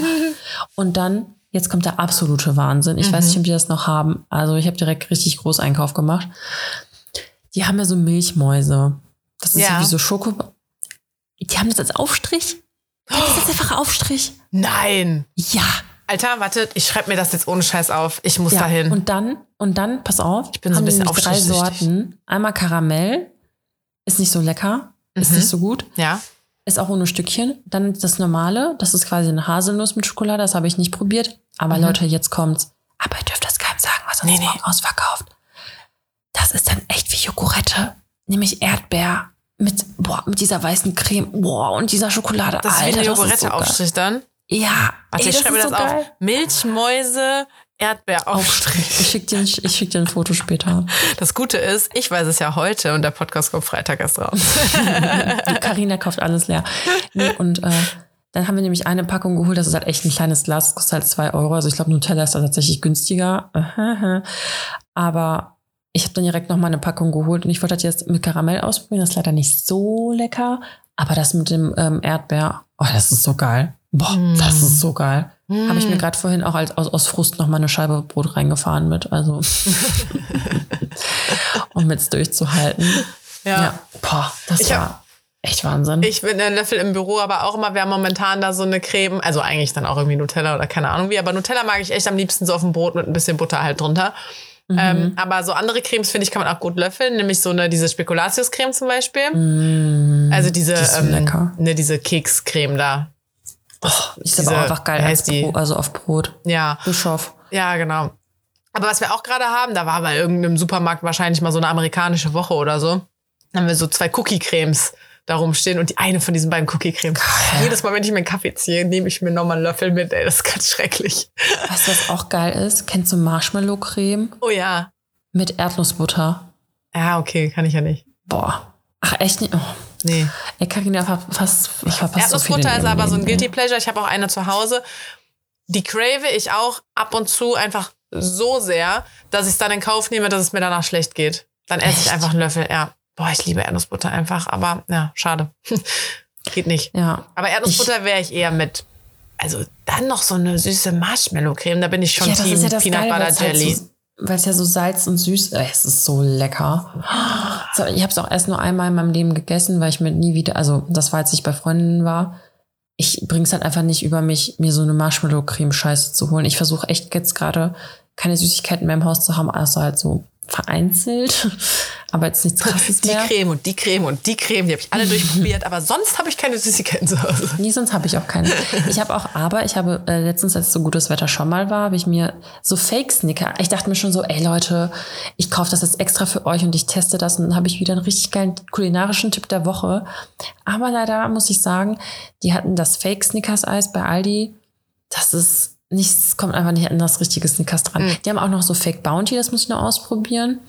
S1: Und dann, jetzt kommt der absolute Wahnsinn. Ich weiß nicht, ob die das noch haben. Also ich habe direkt richtig Großeinkauf gemacht. Die haben ja so Milchmäuse. Das ist
S2: Ja.
S1: so wie so Schoko. Die haben das als Aufstrich. Haben das als einfach Aufstrich.
S2: Nein.
S1: Ja.
S2: Alter, warte, ich schreibe mir das jetzt ohne Scheiß auf. Ich muss
S1: ja.
S2: dahin.
S1: Und dann, und dann, pass auf, ich
S2: bin so ein bisschen
S1: drei. Sorten. Einmal Karamell. Ist nicht so lecker. Ist
S2: Mhm.
S1: nicht so gut.
S2: ja.
S1: Ist auch ohne Stückchen. Dann das normale. Das ist quasi eine Haselnuss mit Schokolade. Das habe ich nicht probiert. Aber
S2: Mhm.
S1: Leute, jetzt kommt's. Aber ihr dürft das keinem sagen, was uns
S2: Nee, nee.
S1: ausverkauft. Das ist dann echt wie Jogurette. Nämlich Erdbeer. Mit, boah, mit dieser weißen Creme. Boah, und dieser Schokolade.
S2: Das ist wie
S1: Alter, das ist so geil.
S2: Jogurette-Aufstrich dann.
S1: Ja.
S2: Warte, ich schreibe mir
S1: ist
S2: das
S1: so
S2: auf. Milchmäuse, Erdbeeraufstrich.
S1: Ich schicke dir, ein- ich schick dir ein Foto später.
S2: Das Gute ist, ich weiß es ja heute und der Podcast kommt Freitag erst raus.
S1: Carina kauft alles leer. Nee, und äh, dann haben wir nämlich eine Packung geholt. Das ist halt echt ein kleines Glas. Das kostet halt zwei Euro. Also ich glaube, Nutella ist da tatsächlich günstiger. Aber ich habe dann direkt noch mal eine Packung geholt und ich wollte das jetzt mit Karamell ausprobieren. Das ist leider nicht so lecker. Aber das mit dem ähm, Erdbeer, oh, das ist so geil. Boah, das ist so geil. Habe ich mir gerade vorhin auch als, aus, aus Frust noch mal eine Scheibe Brot reingefahren mit. Also, um jetzt durchzuhalten.
S2: Ja.
S1: Ja, boah, das
S2: Ich hab-
S1: war echt Wahnsinn.
S2: Ich bin ein Löffel im Büro, aber auch immer, wir haben momentan da so eine Creme, also eigentlich dann auch irgendwie Nutella oder keine Ahnung wie, aber Nutella mag ich echt am liebsten so auf dem Brot mit ein bisschen Butter halt drunter.
S1: Mhm.
S2: Ähm, aber so andere Cremes, finde ich, kann man auch gut löffeln, nämlich so eine, diese Spekulatius-Creme zum Beispiel. also diese, ähm, ne, diese Kekscreme da.
S1: ist
S2: diese-
S1: aber auch einfach geil als
S2: heißt die?
S1: Also auf Brot.
S2: Ja,
S1: Bischof.
S2: ja, genau. Aber was wir auch gerade haben, da war bei irgendeinem Supermarkt wahrscheinlich mal so eine amerikanische Woche oder so. Dann haben wir so zwei Cookie-Cremes da rumstehen und die eine von diesen beiden Cookie-Cremes. Jedes Mal, wenn ich mir einen Kaffee ziehe, nehme ich mir nochmal einen Löffel mit. Ey, das ist ganz schrecklich.
S1: Weißt du, was auch geil ist? Kennst du Marshmallow-Creme
S2: Oh ja.
S1: mit Erdnussbutter?
S2: Ja, okay, kann ich ja nicht.
S1: Boah. Ach, echt nicht? Oh.
S2: Nee.
S1: Ey, Carina ver fast, ich verpasse so
S2: Erdnussbutter ist
S1: ihrem
S2: aber so ein. Guilty Pleasure. Ich habe auch eine zu Hause. Die crave ich auch ab und zu einfach so sehr, dass ich es dann in Kauf nehme, dass es mir danach schlecht geht. Dann esse ich
S1: Echt?
S2: einfach einen Löffel. Ja. Boah, ich liebe Erdnussbutter einfach, aber ja, schade. geht nicht.
S1: Ja.
S2: Aber Erdnussbutter wäre ich eher mit. Also dann noch so eine süße Marshmallow-Creme, da bin ich schon
S1: ja, das
S2: Team
S1: ist ja das
S2: Peanut
S1: Geile,
S2: Butter
S1: weil es halt
S2: Jelly.
S1: so, weil es ja so salz und süß ey, Es ist so lecker. So, ich habe es auch erst nur einmal in meinem Leben gegessen, weil ich mir nie wieder, also das war, als ich bei Freundinnen war. Ich bring's halt einfach nicht über mich, mir so eine Marshmallow-Creme-Scheiße zu holen. Ich versuche echt jetzt gerade keine Süßigkeiten mehr im Haus zu haben, außer halt so vereinzelt. Aber jetzt nichts krasses
S2: Die
S1: mehr.
S2: Creme und die Creme und die Creme, die habe ich alle durchprobiert, aber sonst habe ich keine Süßigkeiten zu Hause.
S1: Nee, sonst habe ich auch keine. Ich habe auch, aber ich habe äh, letztens, als so gutes Wetter schon mal war, habe ich mir so Fake-Snicker. Ich dachte mir schon so, ey Leute, ich kaufe das jetzt extra für euch und ich teste das und dann habe ich wieder einen richtig geilen kulinarischen Tipp der Woche. Aber leider muss ich sagen, die hatten das Fake-Snickers-Eis bei Aldi. Das ist nichts, kommt einfach nicht an das richtige Snickers dran. Die haben auch noch so Fake Bounty, das muss ich noch ausprobieren.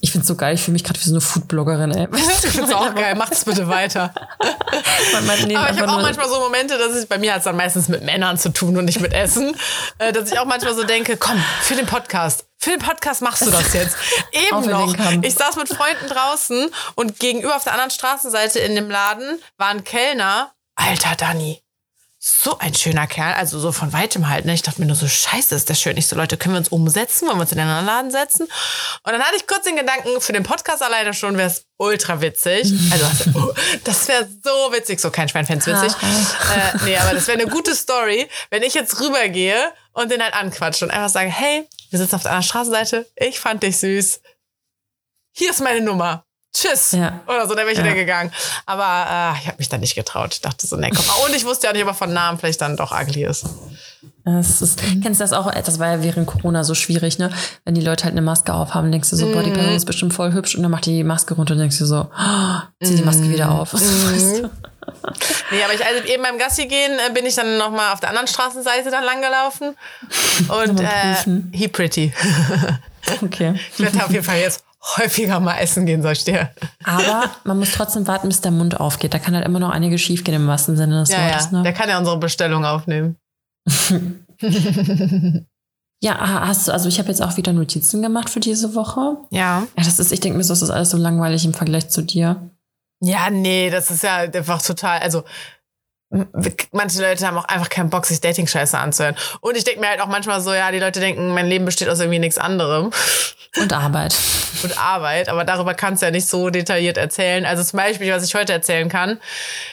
S1: Ich find's so geil, ich fühle mich gerade wie so eine Foodbloggerin, ey.
S2: Ich finde es auch geil, macht's bitte weiter.
S1: Man nee,
S2: Aber ich habe auch manchmal so Momente, dass ich, bei mir hat es dann meistens mit Männern zu tun und nicht mit Essen, äh, dass ich auch manchmal so denke, komm, für den Podcast, Für den Podcast machst du das jetzt. Eben noch. Ich saß mit Freunden draußen und gegenüber auf der anderen Straßenseite in dem Laden war ein Kellner. Alter Danny, so ein schöner Kerl, also so von weitem halt. Ne? Ich dachte mir nur so, scheiße, ist der schön. Ich so, Leute, können wir uns umsetzen? Wollen wir uns in den anderen Laden setzen? Und dann hatte ich kurz den Gedanken, für den Podcast alleine schon wäre es ultra witzig. Also, oh, das wäre so witzig. So, kein Schwein fände witzig. äh, nee, aber das wäre eine gute Story, wenn ich jetzt rübergehe und den halt anquatsche und einfach sage, hey, wir sitzen auf der anderen Straßenseite, ich fand dich süß. Hier ist meine Nummer tschüss. Ja. Oder so, dann wäre ich ja. wieder gegangen. Aber äh, ich habe mich da nicht getraut. Ich dachte so, nee, komm. Und ich wusste ja nicht, ob er von Namen vielleicht dann doch ugly ist.
S1: Das ist, kennst du das auch? Das war ja während Corona so schwierig, ne? Wenn die Leute halt eine Maske aufhaben, denkst du so, mm. boah, die Person ist bestimmt voll hübsch und dann macht die Maske runter und denkst du so, oh, zieh die Maske wieder auf. Mm. weißt du?
S2: Nee, aber ich, also eben beim Gassi gehen äh, bin ich dann nochmal auf der anderen Straßenseite dann langgelaufen. Und äh, he pretty. okay. Ich werde auf jeden Fall jetzt häufiger mal essen gehen soll ich dir.
S1: Aber man muss trotzdem warten, bis der Mund aufgeht. Da kann halt immer noch einiges schiefgehen im wahrsten Sinne des
S2: ja, Wortes. Ja. Ne? Der kann ja unsere Bestellung aufnehmen.
S1: ja, hast du, also ich habe jetzt auch wieder Notizen gemacht für diese Woche.
S2: Ja.
S1: Ja, das ist, ich denke mir, das ist alles so langweilig im Vergleich zu dir.
S2: Ja, nee, das ist ja einfach total, also manche Leute haben auch einfach keinen Bock, sich Dating-Scheiße anzuhören. Und ich denke mir halt auch manchmal so, ja, die Leute denken, mein Leben besteht aus irgendwie nichts anderem.
S1: Und Arbeit.
S2: Und Arbeit, aber darüber kannst du ja nicht so detailliert erzählen. Also zum Beispiel, was ich heute erzählen kann.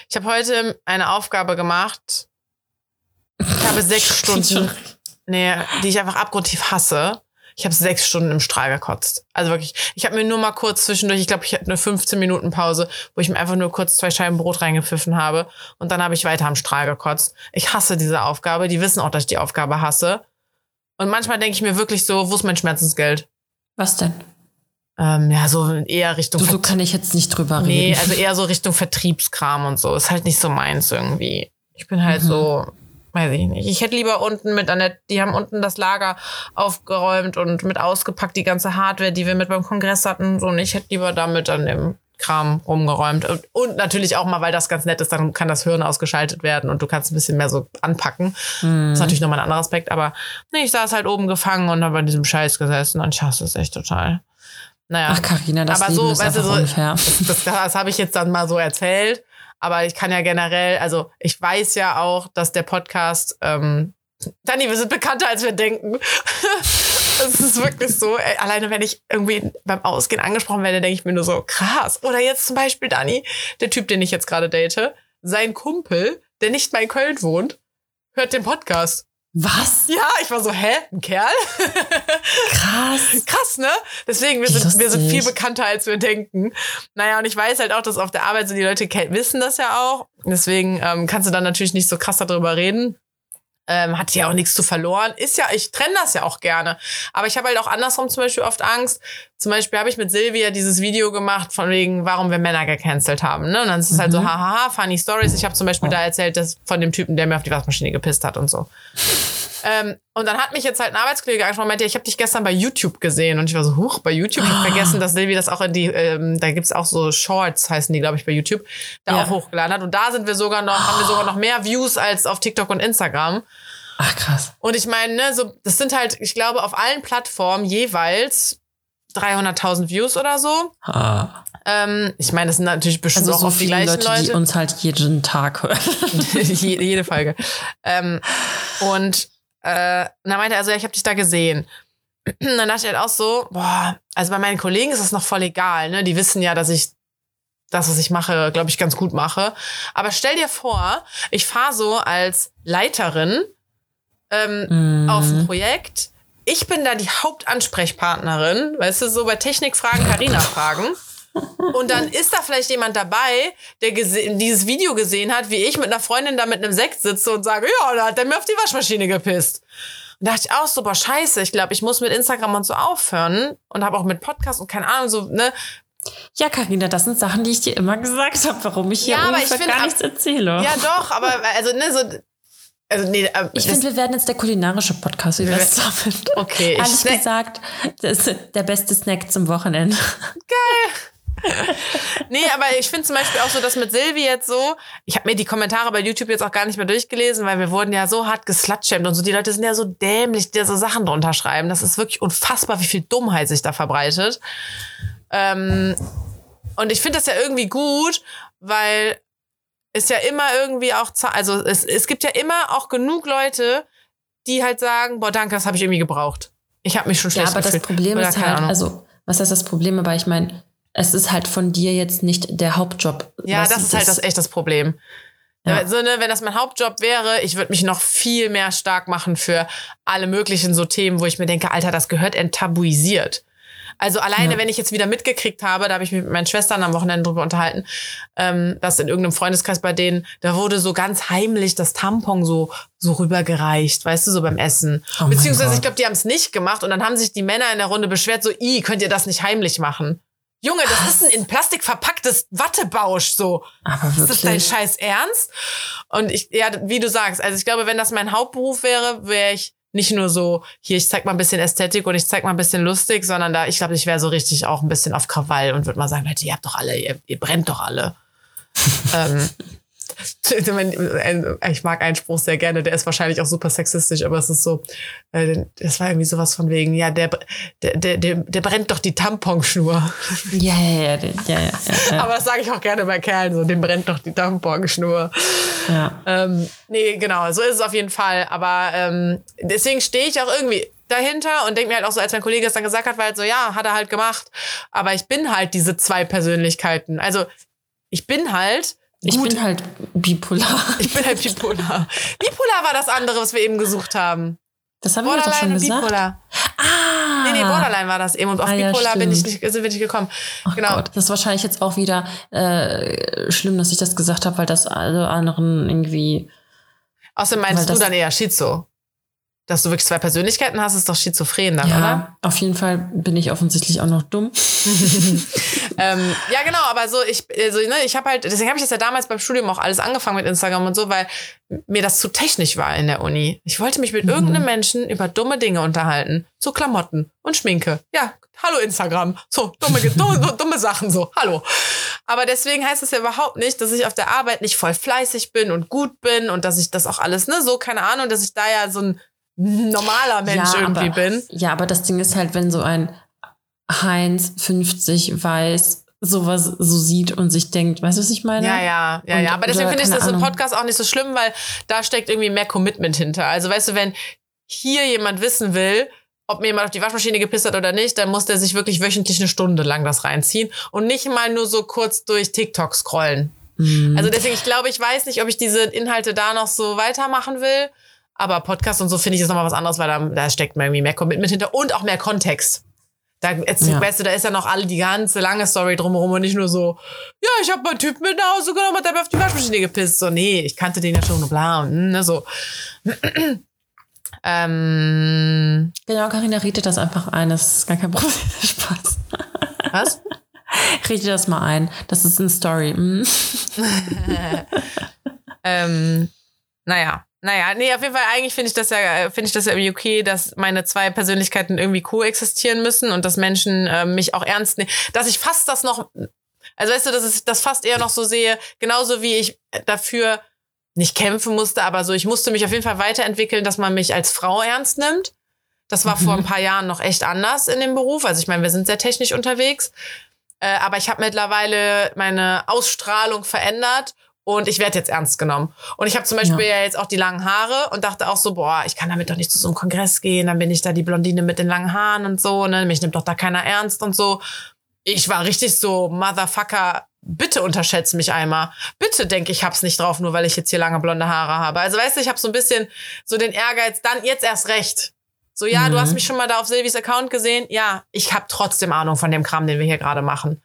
S2: Ich habe heute eine Aufgabe gemacht. Ich habe sechs Stunden, nee, die ich einfach abgrundtief hasse. Ich habe sechs Stunden im Strahl gekotzt. Also wirklich, ich habe mir nur mal kurz zwischendurch, ich glaube, ich hatte eine 15 Minuten Pause, wo ich mir einfach nur kurz zwei Scheiben Brot reingepfiffen habe und dann habe ich weiter am Strahl gekotzt. Ich hasse diese Aufgabe. Die wissen auch, dass ich die Aufgabe hasse. Und manchmal denke ich mir wirklich so, wo ist mein Schmerzensgeld?
S1: Was denn?
S2: Ähm, ja, so eher Richtung.
S1: Du, so kann ich jetzt nicht drüber reden.
S2: Nee, also eher so Richtung Vertriebskram und so. Ist halt nicht so meins irgendwie. Ich bin halt mhm. so, weiß ich nicht. Ich hätte lieber unten mit Annette, die haben unten das Lager aufgeräumt und mit ausgepackt, die ganze Hardware, die wir mit beim Kongress hatten. So, und ich hätte lieber damit an dem Kram rumgeräumt. Und, und, natürlich auch mal, weil das ganz nett ist, dann kann das Hirn ausgeschaltet werden und du kannst ein bisschen mehr so anpacken. Mhm. Das ist natürlich nochmal ein anderer Aspekt, aber nee, ich saß halt oben gefangen und habe an diesem Scheiß gesessen und ich hasse es echt total. Naja.
S1: Ach, Carina, das aber so, ist weißt du, so, unfair.
S2: Das, das, das habe ich jetzt dann mal so erzählt. Aber ich kann ja generell, also ich weiß ja auch, dass der Podcast, ähm, Dani, wir sind bekannter, als wir denken. Es ist wirklich so. Ey, alleine wenn ich irgendwie beim Ausgehen angesprochen werde, denke ich mir nur so, krass. Oder jetzt zum Beispiel Dani, der Typ, den ich jetzt gerade date, sein Kumpel, der nicht mal in Köln wohnt, hört den Podcast.
S1: Was?
S2: Ja, ich war so, hä? Ein Kerl?
S1: Krass.
S2: Krass, ne? Deswegen, wir sind, wir sind viel bekannter, als wir denken. Naja, und ich weiß halt auch, dass auf der Arbeit so die Leute wissen das ja auch. Deswegen ähm, kannst du dann natürlich nicht so krass darüber reden ähm, hat ja auch nichts zu verloren. Ist ja, ich trenne das ja auch gerne. Aber ich habe halt auch andersrum zum Beispiel oft Angst. Zum Beispiel habe ich mit Silvia dieses Video gemacht von wegen, warum wir Männer gecancelt haben. Ne? Und dann ist es mhm. halt so, mhm. hahaha, funny stories. Ich habe zum Beispiel da erzählt, dass von dem Typen, der mir auf die Waschmaschine gepisst hat und so. Ähm, und dann hat mich jetzt halt ein Arbeitskollege angesprochen und meinte, ich habe dich gestern bei YouTube gesehen. Und ich war so, huch, bei YouTube? Ich habe ah. vergessen, dass Silvi das auch in die, ähm, da gibt's auch so Shorts, heißen die, glaube ich, bei YouTube, da ja. auch hochgeladen hat. Und da sind wir sogar noch, haben wir sogar noch mehr Views als auf TikTok und Instagram.
S1: Ach krass.
S2: Und ich meine, ne, so, das sind halt, ich glaube, auf allen Plattformen jeweils 300.000 Views oder so. Ah. Ähm, ich meine, das sind natürlich bestimmt also auch so auf die gleichen Leute, Leute,
S1: die uns halt jeden Tag hören.
S2: jede Folge. Ähm, und äh, dann meinte er also, ja, ich habe dich da gesehen. dann dachte ich halt auch so, boah, also bei meinen Kollegen ist das noch voll egal, ne? Die wissen ja, dass ich das, was ich mache, glaube ich, ganz gut mache. Aber stell dir vor, ich fahre so als Leiterin ähm, mhm. auf ein Projekt. Ich bin da die Hauptansprechpartnerin, weißt du, so bei Technikfragen, Carina-Fragen. Und dann ist da vielleicht jemand dabei, der dieses Video gesehen hat, wie ich mit einer Freundin da mit einem Sekt sitze und sage, ja, da hat der mir auf die Waschmaschine gepisst. Und da dachte ich auch so, boah, scheiße, ich glaube, ich muss mit Instagram und so aufhören und habe auch mit Podcast und keine Ahnung, so, ne.
S1: Ja, Karina, das sind Sachen, die ich dir immer gesagt habe, warum ich hier ja, ungefähr gar nichts erzähle.
S2: Ja, doch, aber also, ne, so, also, nee, äh,
S1: ich finde, wir werden jetzt der kulinarische Podcast, wir das
S2: Okay.
S1: Ehrlich gesagt, das ist der beste Snack zum Wochenende.
S2: Geil. nee, aber ich finde zum Beispiel auch so, dass mit Silvi jetzt so, ich habe mir die Kommentare bei YouTube jetzt auch gar nicht mehr durchgelesen, weil wir wurden ja so hart geslutshamed und so. Die Leute sind ja so dämlich, die da so Sachen drunter schreiben. Das ist wirklich unfassbar, wie viel Dummheit sich da verbreitet. Ähm, und ich finde das ja irgendwie gut, weil es ja immer irgendwie auch, also es, es gibt ja immer auch genug Leute, die halt sagen, boah, danke, das habe ich irgendwie gebraucht. Ich habe mich schon schlecht
S1: Ja, aber
S2: gefühlt.
S1: das Problem
S2: Oder
S1: ist halt,
S2: Ahnung.
S1: also, was heißt das Problem? Aber ich meine, es ist halt von dir jetzt nicht der Hauptjob.
S2: Ja, das ist halt das echt das Problem.
S1: Ja.
S2: Also, ne, wenn das mein Hauptjob wäre, ich würde mich noch viel mehr stark machen für alle möglichen so Themen, wo ich mir denke, Alter, das gehört enttabuisiert. Also alleine,
S1: Ja.
S2: wenn ich jetzt wieder mitgekriegt habe, da habe ich mich mit meinen Schwestern am Wochenende drüber unterhalten, ähm, dass in irgendeinem Freundeskreis bei denen, da wurde so ganz heimlich das Tampon so so rübergereicht, weißt du, so beim Essen.
S1: Oh
S2: Beziehungsweise, ich glaube, die haben es nicht gemacht und dann haben sich die Männer in der Runde beschwert, so, i, könnt ihr das nicht heimlich machen? Junge, das ist ein in Plastik verpacktes Wattebausch, so.
S1: Aber
S2: Ist das dein
S1: wirklich.
S2: Scheiß Ernst? Und ich, ja, wie du sagst, also ich glaube, wenn das mein Hauptberuf wäre, wäre ich nicht nur so, hier, ich zeig mal ein bisschen Ästhetik und ich zeig mal ein bisschen lustig, sondern da, ich glaube, ich wäre so richtig auch ein bisschen auf Krawall und würde mal sagen, Leute, ihr habt doch alle, ihr, ihr brennt doch alle. ähm, ich mag einen Spruch sehr gerne, der ist wahrscheinlich auch super sexistisch, aber es ist so, äh, das war irgendwie sowas von wegen, ja, der, der, der, der, brennt doch die Tamponschnur.
S1: Ja, ja, ja, ja, ja, ja, ja.
S2: Aber das sage ich auch gerne bei Kerlen, so, dem brennt doch die Tamponschnur.
S1: ja.
S2: Ähm, nee, genau, so ist es auf jeden Fall. Aber ähm, deswegen stehe ich auch irgendwie dahinter und denke mir halt auch so, als mein Kollege es dann gesagt hat, war halt so, ja, hat er halt gemacht. Aber ich bin halt diese zwei Persönlichkeiten. Also ich bin halt.
S1: Ich
S2: gut,
S1: bin halt bipolar.
S2: ich bin halt bipolar. bipolar war das andere, was wir eben gesucht haben.
S1: Das haben wir doch schon gesagt.
S2: bipolar.
S1: Ah!
S2: Nee, nee, Borderline war das eben. Und auf
S1: Ah, ja,
S2: bipolar bin ich
S1: stimmt.
S2: nicht, sind wir nicht gekommen.
S1: Ach
S2: genau.
S1: Gott, das ist wahrscheinlich jetzt auch wieder äh, schlimm, dass ich das gesagt habe, weil das alle anderen irgendwie.
S2: Außerdem meinst du dann eher Schizo. Dass du wirklich zwei Persönlichkeiten hast, ist doch schizophren dann, oder?
S1: Ja, auf jeden Fall bin ich offensichtlich auch noch dumm.
S2: ähm, ja, genau, aber so, ich, also, ne, ich habe halt, deswegen habe ich das ja damals beim Studium auch alles angefangen mit Instagram und so, weil mir das zu technisch war in der Uni. Ich wollte mich mit
S1: Mhm.
S2: irgendeinem Menschen über dumme Dinge unterhalten. So Klamotten und Schminke. Ja, hallo Instagram. So, dumme, dumme, dumme Sachen so. Hallo. Aber deswegen heißt es ja überhaupt nicht, dass ich auf der Arbeit nicht voll fleißig bin und gut bin und dass ich das auch alles, ne, so, keine Ahnung, dass ich da ja so ein normaler Mensch
S1: Ja,
S2: irgendwie
S1: aber,
S2: bin.
S1: Ja, aber das Ding ist halt, wenn so ein Heinz 50 weiß, sowas so sieht und sich denkt, weißt du, was ich meine?
S2: Ja, ja, ja,
S1: Und-
S2: ja. Aber deswegen finde ich das im
S1: Ahnung.
S2: Podcast auch nicht so schlimm, weil da steckt irgendwie mehr Commitment hinter. Also weißt du, wenn hier jemand wissen will, ob mir jemand auf die Waschmaschine gepisst hat oder nicht, dann muss der sich wirklich wöchentlich eine Stunde lang das reinziehen und nicht mal nur so kurz durch TikTok scrollen.
S1: Mhm.
S2: Also deswegen, ich glaube, ich weiß nicht, ob ich diese Inhalte da noch so weitermachen will. Aber Podcast und so finde ich ist nochmal was anderes, weil da, da steckt mir irgendwie mehr Commitment hinter und auch mehr Kontext. Da, jetzt,
S1: Ja.
S2: weißt du, da ist ja noch alle die ganze lange Story drumherum und nicht nur so, ja, ich habe meinen Typ mit nach Hause genommen, hat dabei auf die Waschmaschine gepisst. So, nee, ich kannte den ja schon und bla und ne, so. ähm,
S1: Genau, Carina, rede das einfach ein. Das ist gar kein Problem. Spaß.
S2: was?
S1: Rede das mal ein. Das ist eine Story. Mhm.
S2: ähm, naja. Naja, nee, auf jeden Fall, eigentlich finde ich das ja, finde ich das ja irgendwie okay, dass meine zwei Persönlichkeiten irgendwie koexistieren müssen und dass Menschen äh, mich auch ernst nehmen. Dass ich fast das noch, also weißt du, dass ich das fast eher noch so sehe, genauso wie ich dafür nicht kämpfen musste, aber so, ich musste mich auf jeden Fall weiterentwickeln, dass man mich als Frau ernst nimmt. Das war vor
S1: Mhm.
S2: ein paar Jahren noch echt anders in dem Beruf. Also ich meine, wir sind sehr technisch unterwegs. Äh, aber ich habe mittlerweile meine Ausstrahlung verändert und ich werde jetzt ernst genommen. Und ich habe zum Beispiel ja. jetzt auch die langen Haare und dachte auch so, boah, ich kann damit doch nicht zu so einem Kongress gehen, dann bin ich da die Blondine mit den langen Haaren und so, ne? Mich nimmt doch da keiner ernst und so. Ich war richtig so, Motherfucker, bitte unterschätzt mich einmal. Bitte denke ich hab's nicht drauf, nur weil ich jetzt hier lange blonde Haare habe. Also weißt du, ich habe so ein bisschen so den Ehrgeiz, dann jetzt erst recht. So, ja,
S1: Mhm.
S2: du hast mich schon mal da auf Silvis Account gesehen. Ja, ich habe trotzdem Ahnung von dem Kram, den wir hier gerade machen.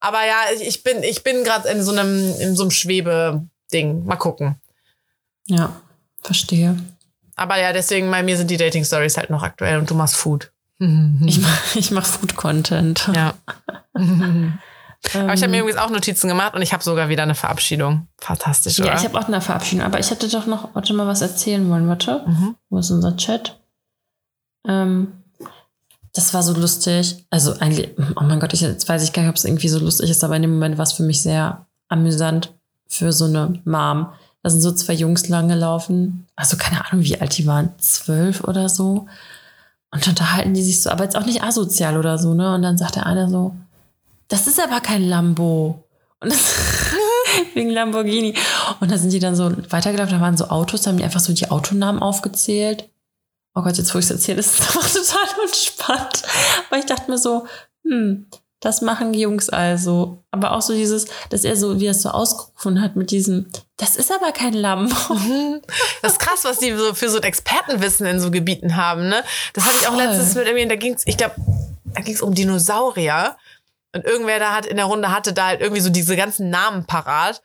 S2: Aber ja, ich, bin, ich bin gerade in so einem, in so einem Schwebe-Ding. Mal gucken.
S1: Ja, verstehe.
S2: Aber ja, deswegen bei mir sind die Dating Stories halt noch aktuell und du machst Food.
S1: Ich mache ich mach Food-Content.
S2: Ja. Aber ich habe mir
S1: Ähm,
S2: übrigens auch Notizen gemacht und ich habe sogar wieder eine Verabschiedung. Fantastisch, oder?
S1: Ja, ich habe auch eine Verabschiedung, aber ich hätte doch noch, warte mal, was erzählen wollen. Warte,
S2: Mhm.
S1: wo ist unser Chat? Ähm, das war so lustig. Also eigentlich, oh mein Gott, ich, jetzt weiß ich gar nicht, ob es irgendwie so lustig ist, aber in dem Moment war es für mich sehr amüsant für so eine Mom. Da sind so zwei Jungs lang gelaufen. Also keine Ahnung, wie alt die waren. Zwölf oder so. Und unterhalten die sich so, aber jetzt auch nicht asozial oder so, ne? Und dann sagt der eine so, das ist aber kein Lambo. Und das wegen Lamborghini. Und da sind die dann so weitergelaufen, da waren so Autos, da haben die einfach so die Autonamen aufgezählt. Oh Gott, jetzt wo ich es erzähle, ist es einfach total entspannt. Aber ich dachte mir so, hm, das machen die Jungs also. Aber auch so dieses, dass er so, wie er es so ausgerufen hat mit diesem, das ist aber kein Lambo.
S2: Das ist krass, was die so für so ein Expertenwissen in so Gebieten haben, ne? Das hatte ich auch letztens mit irgendwie, da ging es, ich glaube, da ging es um Dinosaurier. Und irgendwer da hat in der Runde hatte da halt irgendwie so diese ganzen Namen parat.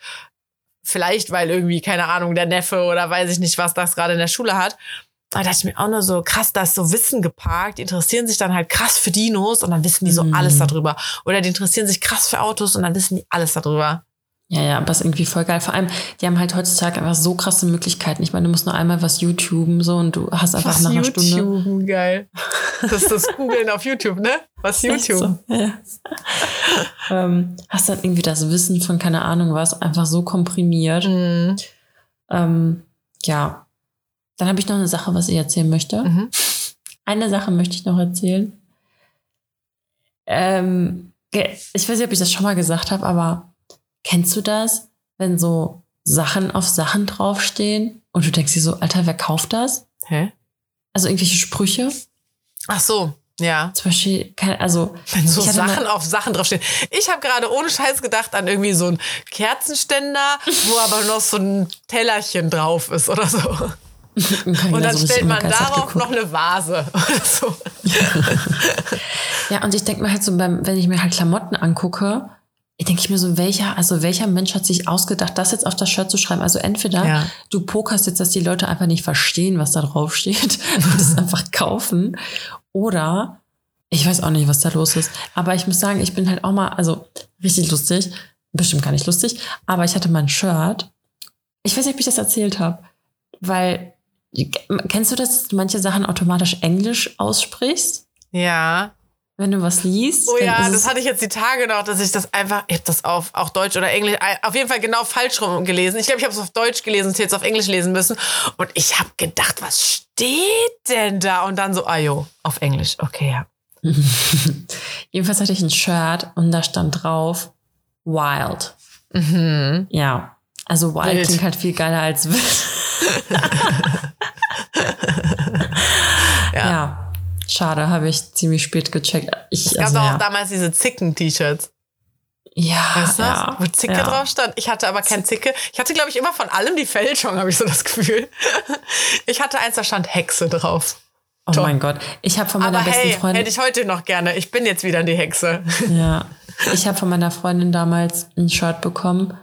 S2: Vielleicht, weil irgendwie, keine Ahnung, der Neffe oder weiß ich nicht, was das gerade in der Schule hat. Da dachte ich mir auch nur so, krass, da ist so Wissen geparkt. Die interessieren sich dann halt krass für Dinos und dann wissen die so mm. alles darüber. Oder die interessieren sich krass für Autos und dann wissen die alles darüber.
S1: Ja, ja, aber ist irgendwie voll geil. Vor allem, die haben halt heutzutage einfach so krasse Möglichkeiten. Ich meine, du musst nur einmal was YouTuben so und du hast einfach was nach einer YouTuben, Stunde. YouTuben,
S2: geil. Das ist das Googeln auf YouTube, ne? Was YouTube. So, ja.
S1: ähm, hast dann irgendwie das Wissen von keine Ahnung was einfach so komprimiert. Mm. Ähm, ja, dann habe ich noch eine Sache, was ich erzählen möchte. Mhm. Eine Sache möchte ich noch erzählen. Ähm, ich weiß nicht, ob ich das schon mal gesagt habe, aber kennst du das, wenn so Sachen auf Sachen draufstehen und du denkst dir so, Alter, wer kauft das? Hä? Also irgendwelche Sprüche?
S2: Ach so, ja.
S1: Zum Beispiel, also.
S2: Wenn so Sachen auf Sachen draufstehen. Ich habe gerade ohne Scheiß gedacht an irgendwie so einen Kerzenständer, wo aber noch so ein Tellerchen drauf ist oder so. Und dann stellt man darauf noch eine Vase oder so.
S1: ja, und ich denke mir halt so, beim, wenn ich mir halt Klamotten angucke, denke ich mir so, welcher, also welcher Mensch hat sich ausgedacht, das jetzt auf das Shirt zu schreiben? Also entweder ja. du pokerst jetzt, dass die Leute einfach nicht verstehen, was da drauf steht und es einfach kaufen, oder ich weiß auch nicht, was da los ist. Aber ich muss sagen, ich bin halt auch mal, also richtig lustig, bestimmt gar nicht lustig, aber ich hatte mal ein Shirt. Ich weiß nicht, ob ich das erzählt habe, weil Kennst du das, dass du manche Sachen automatisch Englisch aussprichst?
S2: Ja.
S1: Wenn du was liest.
S2: Oh ja, das hatte ich jetzt die Tage noch, dass ich das einfach, ich habe das auf auch Deutsch oder Englisch, äh, auf jeden Fall genau falsch rum gelesen. Ich glaube, ich habe es auf Deutsch gelesen jetzt auf Englisch lesen müssen. Und ich habe gedacht, was steht denn da? Und dann so, ah jo, auf Englisch. Okay, ja.
S1: Jedenfalls hatte ich ein Shirt und da stand drauf Wild. Mhm. Ja. Also Wild Wild. klingt halt viel geiler als wild. ja. ja. Schade, habe ich ziemlich spät gecheckt. Ich,
S2: es gab also, auch ja. damals diese Zicken-T-Shirts.
S1: Ja,
S2: weißt
S1: du
S2: ja, Wo Zicke ja. drauf stand. Ich hatte aber kein Zicke. Ich hatte, glaube ich, immer von allem die Fälschung, habe ich so das Gefühl. Ich hatte eins, da stand Hexe drauf.
S1: Oh Top. mein Gott. Ich habe von meiner
S2: aber
S1: besten
S2: hey,
S1: Freundin.
S2: Hätte ich heute noch gerne. Ich bin jetzt wieder die Hexe.
S1: Ja. Ich habe von meiner Freundin damals ein Shirt bekommen.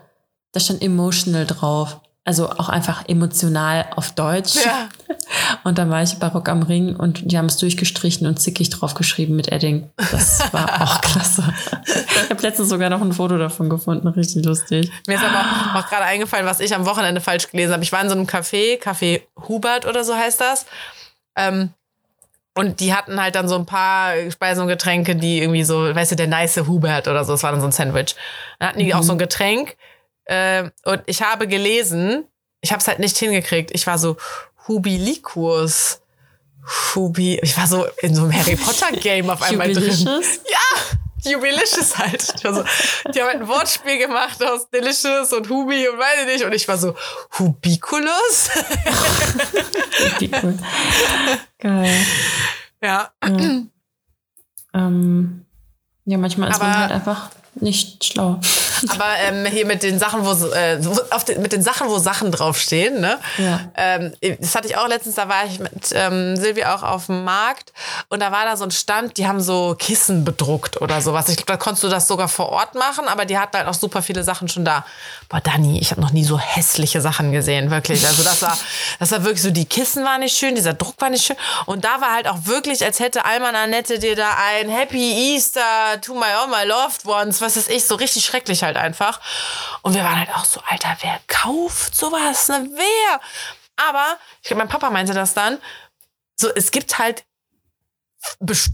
S1: Da stand emotional drauf. Also auch einfach emotional auf Deutsch. Ja. Und dann war ich bei Rock am Ring und die haben es durchgestrichen und zickig draufgeschrieben mit Edding. Das war auch klasse. Ich habe letztens sogar noch ein Foto davon gefunden, richtig lustig.
S2: Mir ist aber auch, auch gerade eingefallen, was ich am Wochenende falsch gelesen habe. Ich war in so einem Café, Café Hubert oder so heißt das. Ähm, und die hatten halt dann so ein paar Speisen und Getränke, die irgendwie so, weißt du, der nice Hubert oder so, das war dann so ein Sandwich. Dann hatten die mhm. auch so ein Getränk äh, und ich habe gelesen, ich habe es halt nicht hingekriegt. Ich war so Hubilikus. Hubi, ich war so in so einem Harry Potter Game auf einmal drin. Ja, Jubilicious halt. So, die haben halt ein Wortspiel gemacht aus Delicious und Hubi und weiß ich nicht. Und ich war so, Hubiculus? Hubicul.
S1: Geil.
S2: Ja.
S1: Ja, ähm, ja manchmal ist Aber man halt einfach nicht schlau.
S2: Aber ähm, hier mit den Sachen, wo, äh, den, mit den Sachen, wo Sachen draufstehen, ne? Ja. Ähm, das hatte ich auch letztens, da war ich mit ähm, Silvia auch auf dem Markt und da war da so ein Stand, die haben so Kissen bedruckt oder sowas. Ich glaube, da konntest du das sogar vor Ort machen, aber die hatten halt auch super viele Sachen schon da. Boah, Dani, ich habe noch nie so hässliche Sachen gesehen, wirklich. Also das war, das war wirklich so, die Kissen waren nicht schön, dieser Druck war nicht schön. Und da war halt auch wirklich, als hätte Alman Annette dir da ein Happy Easter to my all my loved ones, was ist ich, so richtig schrecklich halt einfach. Und wir waren halt auch so, Alter, wer kauft sowas? Ne? Wer? Aber, ich glaube, mein Papa meinte das dann, so, es gibt halt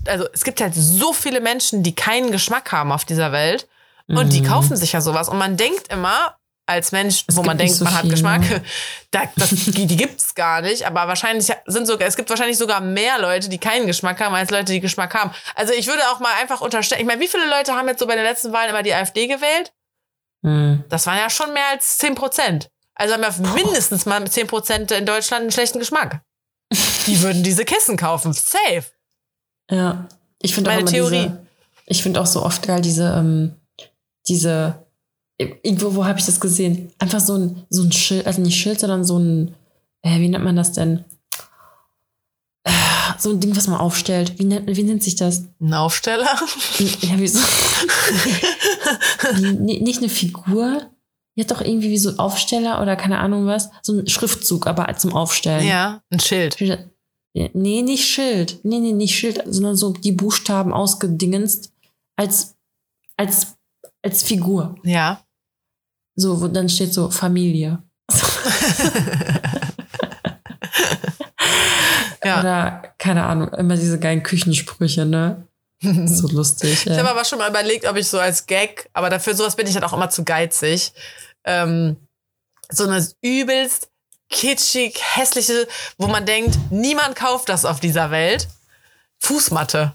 S2: also es gibt halt so viele Menschen, die keinen Geschmack haben auf dieser Welt und die
S1: Mhm.
S2: kaufen sich ja sowas und man denkt immer als Mensch,
S1: Es
S2: wo man denkt,
S1: so
S2: man hat
S1: viel,
S2: Geschmack,
S1: ne?
S2: da, das, die, die gibt's gar nicht, aber wahrscheinlich sind sogar, es gibt wahrscheinlich sogar mehr Leute, die keinen Geschmack haben, als Leute, die Geschmack haben. Also ich würde auch mal einfach unterstellen, ich meine, wie viele Leute haben jetzt so bei den letzten Wahlen immer die AfD gewählt?
S1: Mhm.
S2: Das waren ja schon mehr als 10 Prozent. Also haben ja mindestens mal 10 Prozent in Deutschland einen schlechten Geschmack. Die würden diese Kissen kaufen. Safe.
S1: Ja. Ich finde auch
S2: Meine
S1: immer
S2: Theorie.
S1: diese, ich finde auch so oft geil diese, ähm, diese, irgendwo, wo habe ich das gesehen? Einfach so ein, so ein Schild, also nicht Schild, sondern so ein, äh, wie nennt man das denn? Äh, So ein Ding, was man aufstellt. Wie nennt, wie nennt sich das?
S2: Ein Aufsteller?
S1: Ja, wie so. Wie- nee, nicht eine Figur. Ja, doch irgendwie wie so Aufsteller oder keine Ahnung was. So ein Schriftzug, aber zum Aufstellen.
S2: Ja, ein Schild.
S1: Nee, nicht Schild. Nee, nee, nicht Schild, sondern so die Buchstaben ausgedingenst als, als, als Figur.
S2: Ja.
S1: So, wo dann steht so Familie.
S2: Ja.
S1: Oder, keine Ahnung, immer diese geilen Küchensprüche, ne? So lustig.
S2: Ich habe aber schon mal überlegt, ob ich so als Gag, aber dafür sowas bin ich halt auch immer zu geizig. Ähm, so eine übelst kitschig, hässliche, wo man denkt, niemand kauft das auf dieser Welt. Fußmatte.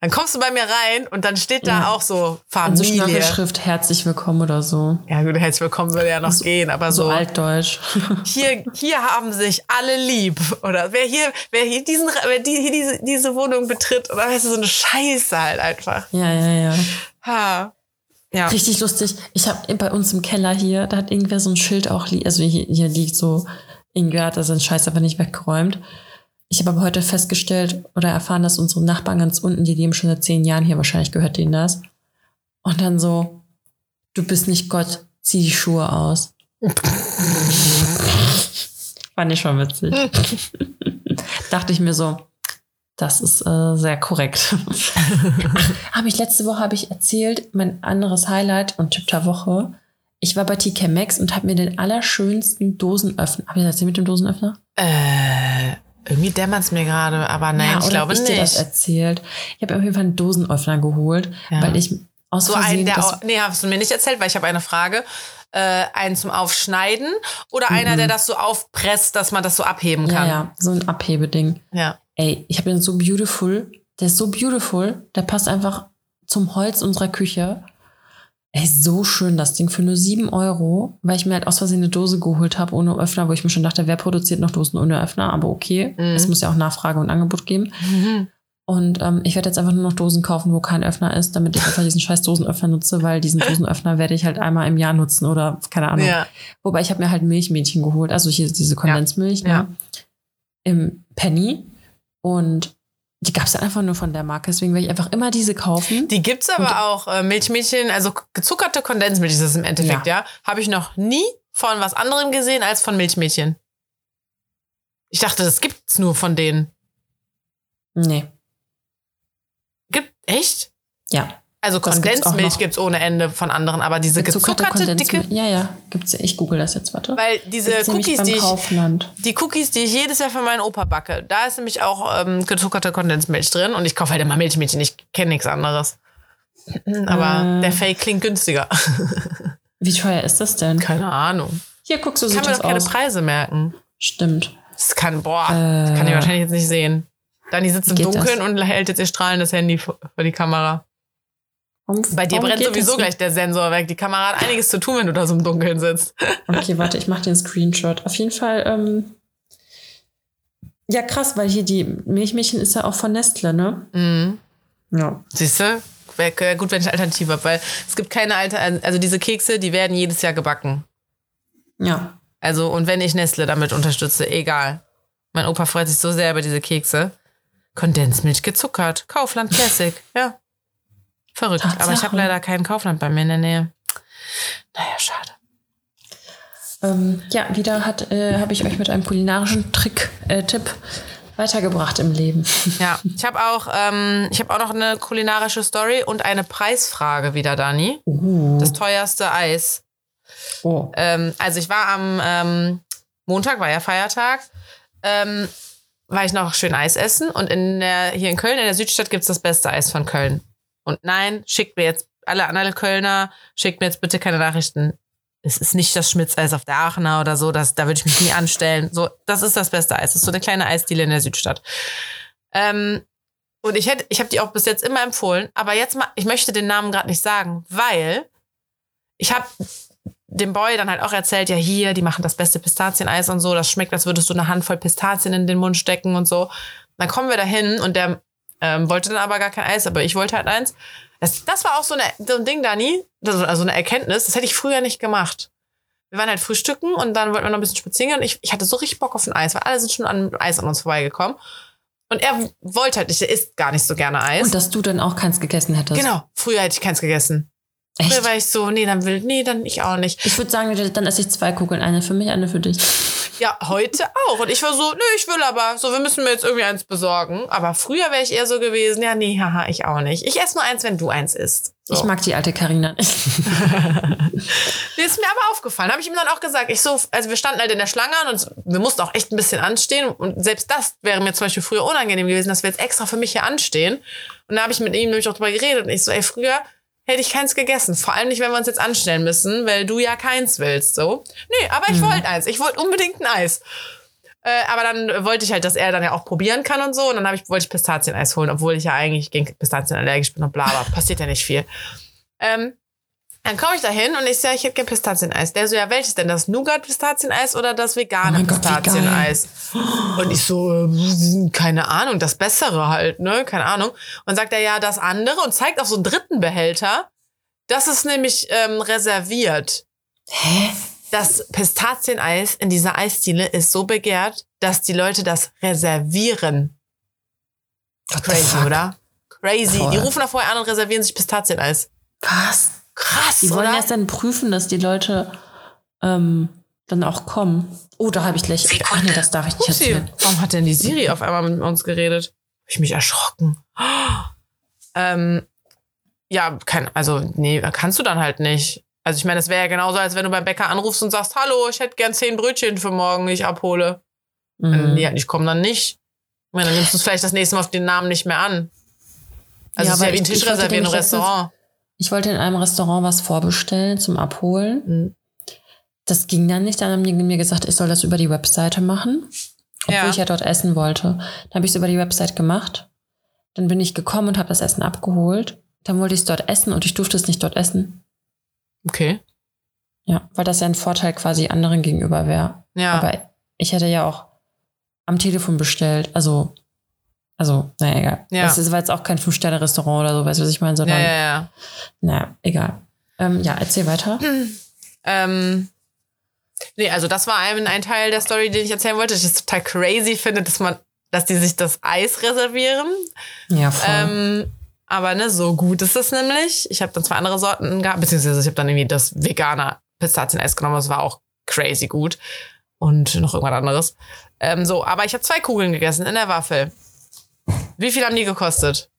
S2: Dann kommst du bei mir rein und dann steht da
S1: Ja.
S2: auch so Familie.
S1: Schnörkelschrift, herzlich willkommen oder so.
S2: ja, gut, herzlich willkommen würde ja noch
S1: So-
S2: gehen, aber
S1: So
S2: so.
S1: altdeutsch.
S2: hier, hier haben sich alle lieb. Oder wer hier, wer hier diesen, wer die, hier diese, diese Wohnung betritt, oder weißt du, so eine Scheiße halt einfach.
S1: ja, ja, ja.
S2: Ha. Ja.
S1: Richtig lustig. Ich habe bei uns im Keller hier, da hat irgendwer so ein Schild auch, also hier, hier liegt so, irgendwer hat da seinen Scheiß aber nicht weggeräumt. Ich habe aber heute festgestellt oder erfahren, dass unsere Nachbarn ganz unten, die leben schon seit zehn Jahren hier, wahrscheinlich gehört denen das. Und dann so, du bist nicht Gott, zieh die Schuhe aus. Fand ich schon witzig. Dachte ich mir so, das ist äh, sehr korrekt. habe ich letzte Woche habe ich erzählt, mein anderes Highlight und Tipp der Woche. Ich war bei TK Maxx und habe mir den allerschönsten Dosenöffner. Habe ich das erzählt mit dem Dosenöffner?
S2: Äh, irgendwie dämmert es mir gerade, aber nein,
S1: Ja,
S2: ich glaube
S1: ich dir das
S2: nicht.
S1: erzählt. Ich habe auf jeden Fall einen Dosenöffner geholt,
S2: Ja.
S1: weil ich aus
S2: So
S1: Versehen
S2: einen, der
S1: das,
S2: nee, hast du mir nicht erzählt, weil ich habe eine Frage. Äh, einen zum Aufschneiden oder einer, der das so aufpresst, dass man das so abheben
S1: Mhm. ja,
S2: kann?
S1: ja, so ein Abhebeding.
S2: ja.
S1: Ey, ich habe den so beautiful. Der ist so beautiful. Der passt einfach zum Holz unserer Küche. Ey, so schön das Ding für nur 7 Euro, weil ich mir halt aus Versehen eine Dose geholt habe ohne Öffner, wo ich mir schon dachte, wer produziert noch Dosen ohne Öffner? Aber okay,
S2: Mhm.
S1: es muss ja auch Nachfrage und Angebot geben. Und ähm, ich werde jetzt einfach nur noch Dosen kaufen, wo kein Öffner ist, damit ich einfach diesen scheiß Dosenöffner nutze, weil diesen Dosenöffner werde ich halt einmal im Jahr nutzen oder keine Ahnung.
S2: Ja.
S1: Wobei ich habe mir halt Milchmädchen geholt, also hier diese Kondensmilch ne?
S2: Ja.
S1: im Penny und die gab es dann einfach nur von der Marke, deswegen werde ich einfach immer diese kaufen.
S2: Die gibt's aber
S1: Und-
S2: auch, äh, Milchmädchen, also gezuckerte Kondensmilch ist es im Endeffekt, ja. Habe ich noch nie von was anderem gesehen als von Milchmädchen. Ich dachte, das gibt's nur von denen.
S1: nee,
S2: Gibt, echt?
S1: ja.
S2: Also
S1: Das
S2: Kondensmilch
S1: noch.
S2: gibt's ohne Ende von anderen, aber diese gezuckerte, dicke,
S1: Ja, ja, gibt's. Ich google das jetzt, warte.
S2: weil diese
S1: Gibt's
S2: Cookies, die ich, die Cookies, die ich jedes Jahr für meinen Opa backe, da ist nämlich auch ähm, gezuckerte Kondensmilch drin und ich kaufe halt immer Milchmädchen, ich kenne nichts anderes. Aber
S1: Äh.
S2: der Fake klingt günstiger.
S1: Wie teuer ist das denn?
S2: Keine Ahnung.
S1: Hier guckst du
S2: Ich
S1: so
S2: kann mir doch keine
S1: aus.
S2: Preise merken.
S1: Stimmt.
S2: Das kann, boah,
S1: Äh.
S2: das kann ich wahrscheinlich jetzt nicht sehen. Dani sitzt im Dunkeln
S1: das?
S2: und hält jetzt ihr strahlendes Handy vor die Kamera.
S1: Warum-
S2: Bei dir brennt sowieso gleich der Sensor weg. Die Kamera hat einiges zu tun, wenn du da so im Dunkeln sitzt.
S1: Okay, warte, ich mache den Screenshot. Auf jeden Fall, ähm, ja krass, weil hier die Milchmädchen ist ja auch von Nestle, ne?
S2: Mhm.
S1: Ja.
S2: Siehst du? Wäre gut, wenn ich eine Alternative habe, weil es gibt keine alte, also diese Kekse, die werden jedes Jahr gebacken.
S1: Ja.
S2: Also, und wenn ich Nestle damit unterstütze, egal. Mein Opa freut sich so sehr über diese Kekse. Kondensmilch gezuckert. Kaufland Classic. Ja. Verrückt. Aber ich
S1: Tatsache.
S2: habe leider kein Kaufland bei mir in der Nähe. Naja, schade.
S1: Ähm, ja, wieder hat, äh, habe ich euch mit einem kulinarischen Trick, äh, Tipp weitergebracht im Leben.
S2: Ja, ich habe auch, ähm, ich habe auch noch eine kulinarische Story und eine Preisfrage wieder, Dani.
S1: Uh.
S2: Das teuerste Eis.
S1: Oh.
S2: Ähm, also ich war am ähm, Montag, war ja Feiertag. Ähm, war ich noch schön Eis essen und in der, hier in Köln, in der Südstadt, gibt's das beste Eis von Köln. Und nein, schickt mir jetzt alle anderen Kölner, schickt mir jetzt bitte keine Nachrichten. Es ist nicht das Schmitzeis auf der Aachener oder so, das, da würde ich mich nie anstellen. So, das ist das beste Eis. Das ist so eine kleine Eisdiele in der Südstadt. Ähm, und ich hätte, ich habe die auch bis jetzt immer empfohlen, aber jetzt mal, ich möchte den Namen gerade nicht sagen, weil ich habe dem Boy dann halt auch erzählt, ja hier, die machen das beste Pistazieneis und so, das schmeckt, als würdest du eine Handvoll Pistazien in den Mund stecken und so. Dann kommen wir dahin und der ähm, wollte dann aber gar kein Eis, aber ich wollte halt eins. Das, das war auch so, eine, so ein Ding, Dani, also eine Erkenntnis, das hätte ich früher nicht gemacht. Wir waren halt frühstücken und dann wollten wir noch ein bisschen spazieren gehen und ich, ich hatte so richtig Bock auf ein Eis, weil alle sind schon an Eis an uns vorbeigekommen. Und er wollte halt nicht, er isst gar nicht so gerne Eis.
S1: Und dass du dann auch keins gegessen hättest.
S2: Genau, früher hätte ich keins gegessen.
S1: Echt?
S2: Früher war ich so, nee, dann will, nee, dann ich auch nicht.
S1: Ich würde sagen, dann esse ich zwei Kugeln. Eine für mich, eine für dich.
S2: Ja, heute auch. Und ich war so, nö, ich will aber. So, wir müssen mir jetzt irgendwie eins besorgen. Aber früher wäre ich eher so gewesen, ja, nee, haha, ich auch nicht. Ich esse nur eins, wenn du eins isst. So.
S1: Ich mag die alte Karina nicht.
S2: Die ist mir aber aufgefallen. Habe ich ihm dann auch gesagt. Ich so, also wir standen halt in der Schlange und wir mussten auch echt ein bisschen anstehen. Und selbst das wäre mir zum Beispiel früher unangenehm gewesen, dass wir jetzt extra für mich hier anstehen. Und da habe ich mit ihm nämlich auch drüber geredet. Und ich so, ey, früher hätte ich keins gegessen. Vor allem nicht, wenn wir uns jetzt anstellen müssen, weil du ja keins willst. So. Nee, aber ich wollte eins. Ich wollte unbedingt ein Eis. Äh, aber dann wollte ich halt, dass er dann ja auch probieren kann und so. Und dann ich, wollte ich Pistazieneis holen, obwohl ich ja eigentlich gegen Pistazien allergisch bin und bla, aber passiert ja nicht viel. Ähm, dann komme ich da hin und ich sage, ich hätte gerne Pistazieneis. Der so, ja, welches denn? Das Nougat-Pistazieneis oder das vegane
S1: Oh Gott.
S2: Pistazieneis? Und ich so, äh, keine Ahnung, das Bessere halt, ne? Keine Ahnung. Und sagt er, ja, das andere und zeigt auf so einen dritten Behälter. Das ist nämlich ähm, reserviert.
S1: Hä?
S2: Das Pistazieneis in dieser Eisdiele ist so begehrt, dass die Leute das reservieren.
S1: What
S2: Crazy, oder? Crazy.
S1: Voll.
S2: Die rufen da vorher an und reservieren sich Pistazieneis.
S1: Was?
S2: Krass,
S1: Die wollen
S2: oder?
S1: erst dann prüfen, dass die Leute ähm, dann auch kommen. Oh, da habe ich gleich. Ach nee, das darf ich nicht
S2: Upsi,
S1: erzählen.
S2: warum hat denn die Siri auf einmal mit uns geredet? Hab ich mich erschrocken. Ähm, ja, kein, also, nee, kannst du dann halt nicht. Also, ich meine, das wäre ja genauso, als wenn du beim Bäcker anrufst und sagst, hallo, ich hätte gern zehn Brötchen für morgen, die ich abhole.
S1: Mhm.
S2: die halt nicht kommen, dann nicht. Ich meine, dann nimmst du es vielleicht das nächste Mal auf den Namen nicht mehr an. Also,
S1: Ja,
S2: es ist ja wie ein
S1: ich-
S2: Tisch
S1: ich
S2: reservieren im Restaurant.
S1: Ich wollte in einem Restaurant was vorbestellen zum Abholen.
S2: Mhm.
S1: Das ging dann nicht. Dann haben die mir gesagt, ich soll das über die Webseite machen. Obwohl
S2: Ja.
S1: ich ja dort essen wollte. Dann habe ich es über die Website gemacht. Dann bin ich gekommen und habe das Essen abgeholt. Dann wollte ich es dort essen und ich durfte es nicht dort essen.
S2: Okay.
S1: Ja, weil das ja ein Vorteil quasi anderen gegenüber wäre.
S2: Ja.
S1: Aber ich hätte ja auch am Telefon bestellt. Also, also, naja, egal.
S2: Ja.
S1: Das ist, war jetzt auch kein Fünf-Sterne-Restaurant oder so, weißt du, was ich meine,
S2: ja,
S1: sondern,
S2: ja, ja.
S1: naja, egal. Ähm, ja, erzähl weiter.
S2: Ähm, nee, also das war ein, ein Teil der Story, den ich erzählen wollte. dass Ich es total crazy finde, dass man, dass die sich das Eis reservieren.
S1: Ja, voll.
S2: Ähm, aber ne, so gut ist das nämlich. Ich habe dann zwei andere Sorten gehabt, beziehungsweise ich habe dann irgendwie das vegane Pistazieneis genommen. Das war auch crazy gut. Und noch irgendwas anderes. Ähm, so, aber ich habe zwei Kugeln gegessen in der Waffel. Wie viel haben die gekostet?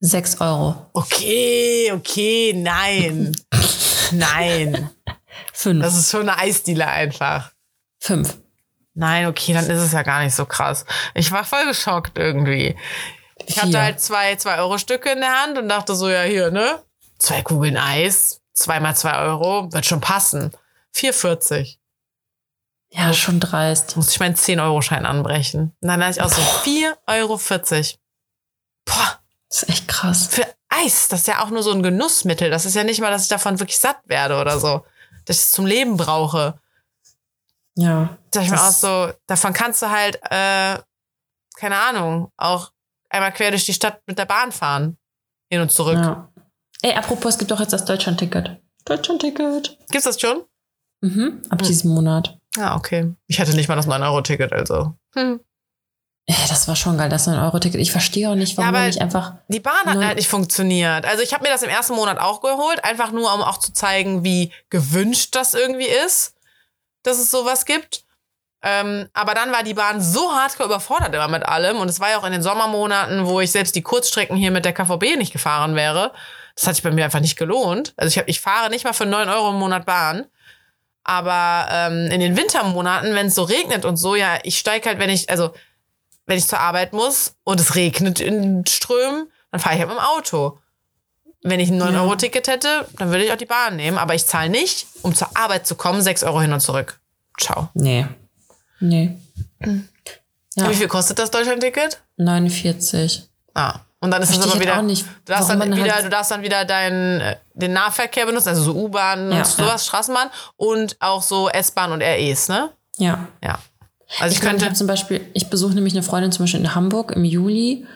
S1: Sechs Euro.
S2: Okay, okay, nein. nein.
S1: Fünf.
S2: Das ist schon eine Eisdiele einfach.
S1: Fünf.
S2: Nein, okay, dann ist es ja gar nicht so krass. Ich war voll geschockt irgendwie. Ich hatte
S1: Vier.
S2: halt zwei 2-Euro-Stücke in der Hand und dachte so, ja, hier, ne? Zwei Kugeln Eis, zweimal zwei Euro, wird schon passen. 4,40.
S1: Ja, schon dreist.
S2: Muss ich meinen 10-Euro-Schein anbrechen. Und dann dachte ich auch so, 4,40 Euro. Boah,
S1: Das ist echt krass.
S2: für Eis, das ist ja auch nur so ein Genussmittel. Das ist ja nicht mal, dass ich davon wirklich satt werde oder so. Dass ich es zum Leben brauche.
S1: Ja.
S2: Sag ich mir auch so, davon kannst du halt, äh, keine Ahnung, auch einmal quer durch die Stadt mit der Bahn fahren. Hin und zurück.
S1: ja. Ey, apropos, es gibt doch jetzt das Deutschland-Ticket. Deutschland-Ticket.
S2: Gibt's das schon?
S1: Mhm. Ab
S2: Hm.
S1: diesem Monat.
S2: Ah, okay. Ich hatte nicht mal das 9-Euro-Ticket, also. Hm.
S1: Das war schon geil, das 9-Euro-Ticket. Ich verstehe auch nicht, warum
S2: Ja,
S1: nicht einfach.
S2: Die Bahn hat halt nicht funktioniert. Also ich habe mir das im ersten Monat auch geholt, einfach nur, um auch zu zeigen, wie gewünscht das irgendwie ist, dass es sowas gibt. Ähm, aber dann war die Bahn so hardcore überfordert immer mit allem. Und es war ja auch in den Sommermonaten, wo ich selbst die Kurzstrecken hier mit der KVB nicht gefahren wäre. Das hat sich bei mir einfach nicht gelohnt. Also ich, hab, ich fahre nicht mal für 9 Euro im Monat Bahn. Aber ähm, in den Wintermonaten, wenn es so regnet und so, ja, ich steige halt, wenn ich, also wenn ich zur Arbeit muss und es regnet in Strömen, dann fahre ich halt mit dem Auto. Wenn ich ein 9-Euro-Ticket hätte, dann würde ich auch die Bahn nehmen. Aber ich zahle nicht, um zur Arbeit zu kommen, 6 Euro hin und zurück. Ciao.
S1: Nee. Nee. Ja.
S2: Wie viel kostet das Deutschland-Ticket?
S1: 49.
S2: Ah. Und dann ist
S1: Verstehe
S2: es aber
S1: ich
S2: wieder.
S1: auch nicht,
S2: du, darfst dann wieder
S1: halt-
S2: du darfst dann wieder deinen, äh, den Nahverkehr benutzen, also so U-Bahn
S1: Ja,
S2: und sowas,
S1: ja.
S2: Straßenbahn und auch so S-Bahn und REs, ne?
S1: Ja.
S2: Ja. Also ich,
S1: Ich, ich
S2: könnte.
S1: habe zum Beispiel, ich besuche nämlich eine Freundin zum Beispiel in Hamburg im Juli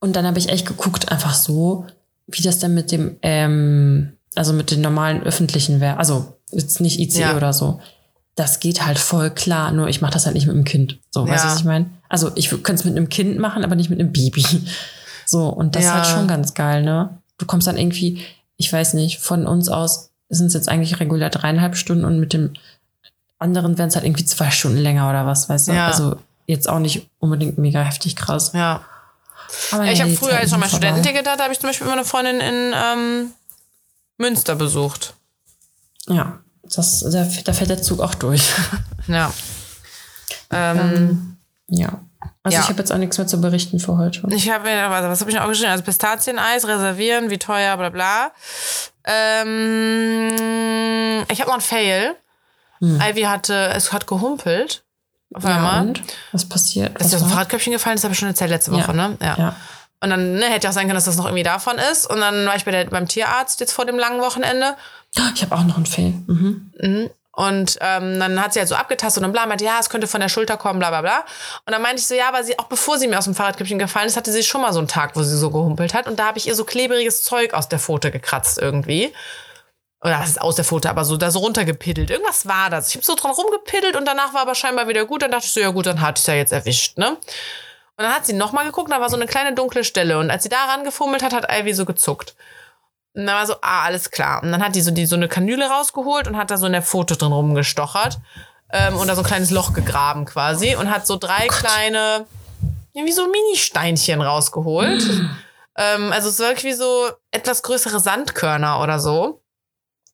S1: und dann habe ich echt geguckt, einfach so, wie das denn mit dem, ähm, also mit den normalen öffentlichen wäre. Also jetzt nicht ICE
S2: Ja.
S1: oder so. Das geht halt voll klar, nur ich mache das halt nicht mit dem Kind. So, weißt du, was ich meine? Also ich könnte es mit einem Kind machen, aber nicht mit einem Baby. So, und das
S2: Ja.
S1: ist halt schon ganz geil, ne? Du kommst dann irgendwie, ich weiß nicht, von uns aus sind es jetzt eigentlich regulär dreieinhalb Stunden und mit dem anderen wären es halt irgendwie zwei Stunden länger oder was, weißt du?
S2: Ja.
S1: Also jetzt auch nicht unbedingt mega heftig krass.
S2: Ja.
S1: Aber
S2: Ich
S1: ja,
S2: habe früher, als ich noch mein
S1: vorbei.
S2: Studententicket hatte, habe ich zum Beispiel immer eine Freundin in ähm, Münster besucht.
S1: Ja, das, da, da fährt der Zug auch durch.
S2: Ja. Ähm,
S1: ja. Also
S2: Ja.
S1: ich habe jetzt auch nichts mehr zu berichten für heute.
S2: Ich habe mir, also was habe ich noch geschrieben? Also Pistazieneis reservieren, wie teuer, bla bla. Ähm, ich habe noch ein Fail. Ivy hatte, es hat gehumpelt. Auf
S1: Hm. Ja,
S2: einmal.
S1: und? Was passiert?
S2: Ist
S1: Was
S2: dir aus dem? Fahrradköpfchen gefallen? Das habe ich schon erzählt letzte
S1: Ja.
S2: Woche, ne?
S1: Ja.
S2: Und dann ne, hätte ja auch sein können, dass das noch irgendwie davon ist. Und dann war ich bei der, beim Tierarzt jetzt vor dem langen Wochenende.
S1: Ich habe auch noch einen Fail. Mhm.
S2: Und ähm, dann hat sie halt so abgetastet und bla, meinte, ja, es könnte von der Schulter kommen, bla bla bla. Und dann meinte ich so, ja, aber sie, auch bevor sie mir aus dem Fahrradköpfchen gefallen ist, hatte sie schon mal so einen Tag, wo sie so gehumpelt hat. Und da habe ich ihr so klebriges Zeug aus der Pfote gekratzt irgendwie. Oder was ist aus der Pfote, aber so da so runtergepiddelt. Irgendwas war das. Ich habe so dran rumgepiddelt und danach war aber scheinbar wieder gut. Dann dachte ich so, ja gut, dann hatte ich ja jetzt erwischt, ne? Und dann hat sie nochmal geguckt, da war so eine kleine dunkle Stelle. Und als sie da rangefummelt hat, hat Ivy so gezuckt. Und dann war so, ah, alles klar. Und dann hat die so, die, so eine Kanüle rausgeholt und hat da so in der Foto drin rumgestochert. Ähm, und da so ein kleines Loch gegraben quasi. Und hat so drei kleine, ja, wie so Mini-Steinchen rausgeholt. ähm, also es war wirklich wie so etwas größere Sandkörner oder so.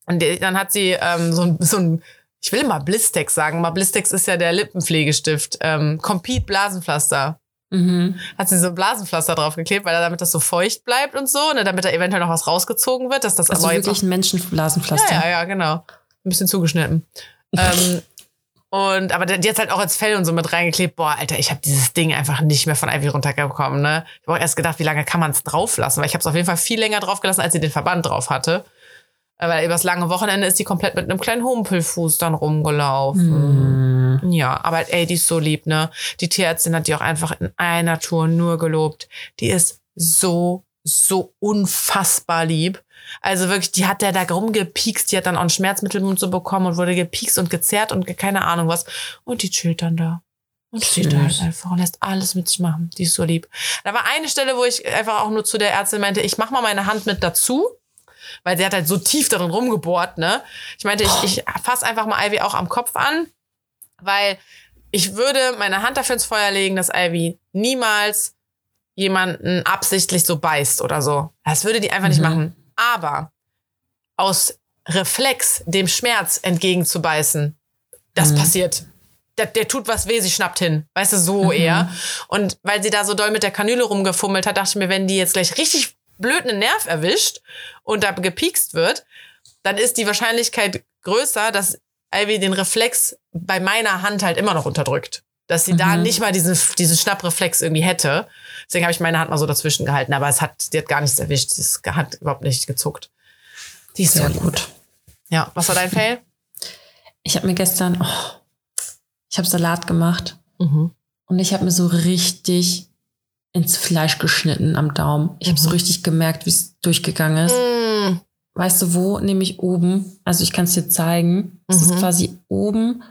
S2: Und die, dann hat sie ähm, so, ein, so ein, ich will mal Blistex sagen, mal Blistex ist ja der Lippenpflegestift. Ähm, Compete Blasenpflaster
S1: Mhm.
S2: hat sie so ein Blasenpflaster draufgeklebt, weil er damit das so feucht bleibt und so, ne, damit da eventuell noch was rausgezogen wird, dass das
S1: Also
S2: aber
S1: wirklich ein Menschenblasenpflaster.
S2: ja, ja, ja, genau. Ein bisschen zugeschnitten. ähm, und aber die hat halt auch als Fell und so mit reingeklebt. Boah, Alter, ich habe dieses Ding einfach nicht mehr von Ivy runtergekommen. Ne? Ich habe auch erst gedacht, wie lange kann man es drauf lassen? Weil ich habe es auf jeden Fall viel länger drauf gelassen, als sie den Verband drauf hatte. Weil übers lange Wochenende ist die komplett mit einem kleinen Humpelfuß dann rumgelaufen.
S1: Mhm.
S2: Ja, aber ey, die ist so lieb, ne? Die Tierärztin hat die auch einfach in einer Tour nur gelobt. Die ist so, so unfassbar lieb. Also wirklich, die hat der da rumgepiekst, die hat dann auch ein Schmerzmittel und so bekommen und wurde gepiekst und gezerrt und keine Ahnung was. Und die chillt dann da. Und steht da halt einfach und lässt alles mit sich machen. Die ist so lieb. Da war eine Stelle, wo ich einfach auch nur zu der Ärztin meinte, ich mach mal meine Hand mit dazu. Weil sie hat halt so tief darin rumgebohrt, ne? Ich meinte, ich, ich fasse einfach mal Ivy auch am Kopf an, weil ich würde meine Hand dafür ins Feuer legen, dass Ivy niemals jemanden absichtlich so beißt oder so. Das würde die einfach nicht
S1: Mhm.
S2: machen. Aber aus Reflex dem Schmerz entgegenzubeißen, das
S1: Mhm.
S2: passiert. Der, der tut was weh, sie schnappt hin. Weißt du, so
S1: Mhm.
S2: eher. Und weil sie da so doll mit der Kanüle rumgefummelt hat, dachte ich mir, wenn die jetzt gleich richtig blöd einen Nerv erwischt und da gepiekst wird, dann ist die Wahrscheinlichkeit größer, dass Ivy den Reflex bei meiner Hand halt immer noch unterdrückt. Dass sie da
S1: Mhm.
S2: nicht mal diesen, diesen Schnappreflex irgendwie hätte. Deswegen habe ich meine Hand mal so dazwischen gehalten, aber es hat, die hat gar nichts erwischt. Sie hat überhaupt nicht gezuckt. Die ist so
S1: Sehr
S2: lieb.
S1: gut.
S2: Ja, was war dein Fail?
S1: Ich habe mir gestern, oh, ich habe Salat gemacht
S2: Mhm.
S1: und ich habe mir so richtig ins Fleisch geschnitten am Daumen. Ich habe so
S2: Mhm.
S1: richtig gemerkt, wie es durchgegangen ist.
S2: Mm,
S1: Weißt du wo? Nämlich oben. Also ich kann es dir zeigen. Es
S2: Mhm.
S1: ist quasi oben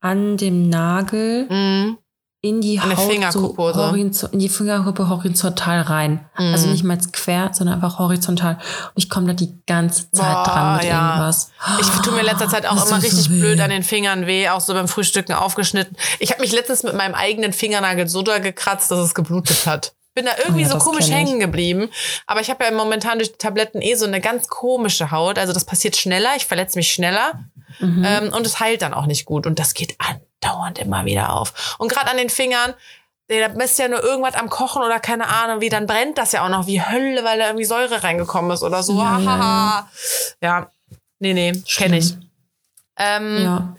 S1: an dem Nagel
S2: mm,
S1: in die
S2: An der
S1: Haut so
S2: Fingerkuppe, so.
S1: horizon, in die Fingerkuppe horizontal rein.
S2: Mhm.
S1: Also nicht mal quer, sondern einfach horizontal. Und ich komme da die ganze Zeit
S2: Boah,
S1: dran mit
S2: ja.
S1: irgendwas.
S2: Ich tue mir in letzter Zeit auch
S1: Das
S2: immer
S1: so
S2: richtig
S1: weh.
S2: blöd an den Fingern weh, auch so beim Frühstücken aufgeschnitten. Ich habe mich letztens mit meinem eigenen Fingernagel so doll gekratzt, dass es geblutet hat. Bin da irgendwie
S1: Oh ja,
S2: so komisch hängen geblieben. Aber ich habe ja momentan durch die Tabletten eh so eine ganz komische Haut. Also das passiert schneller, ich verletze mich schneller. Mhm. Ähm, und es heilt dann auch nicht gut. Und das geht andauernd immer wieder auf. Und gerade an den Fingern, da bist ja nur irgendwas am Kochen oder keine Ahnung wie, dann brennt das ja auch noch wie Hölle, weil da irgendwie Säure reingekommen ist oder so. Ja, ja, ja. ja. nee, nee, kenne ich. Ähm, ja.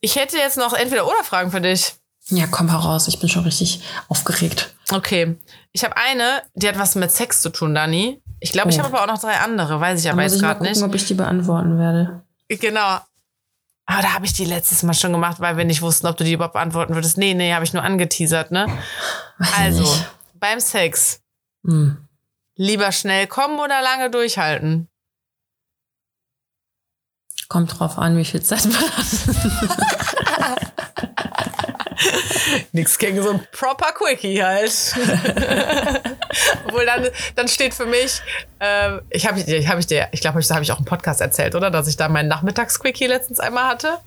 S2: Ich hätte jetzt noch entweder oder Fragen für dich.
S1: Ja, komm heraus. Ich bin schon richtig aufgeregt.
S2: Okay. Ich habe eine, die hat was mit Sex zu tun, Dani. Ich glaube, oh. ich habe aber auch noch drei andere, weiß ich aber jetzt gerade nicht.
S1: ob ich die beantworten werde.
S2: Genau. Aber da habe ich die letztes Mal schon gemacht, weil wir nicht wussten, ob du die überhaupt beantworten würdest. Nee, nee, habe ich nur angeteasert, ne? Weiß also, nicht. beim Sex. Hm. Lieber schnell kommen oder lange durchhalten?
S1: Kommt drauf an, wie viel Zeit man hat.
S2: Nichts gegen so ein proper Quickie halt. Obwohl dann, dann steht für mich, äh, ich habe hab ich dir, ich glaube, da habe ich auch einen Podcast erzählt, oder? Dass ich da meinen Nachmittagsquickie letztens einmal hatte.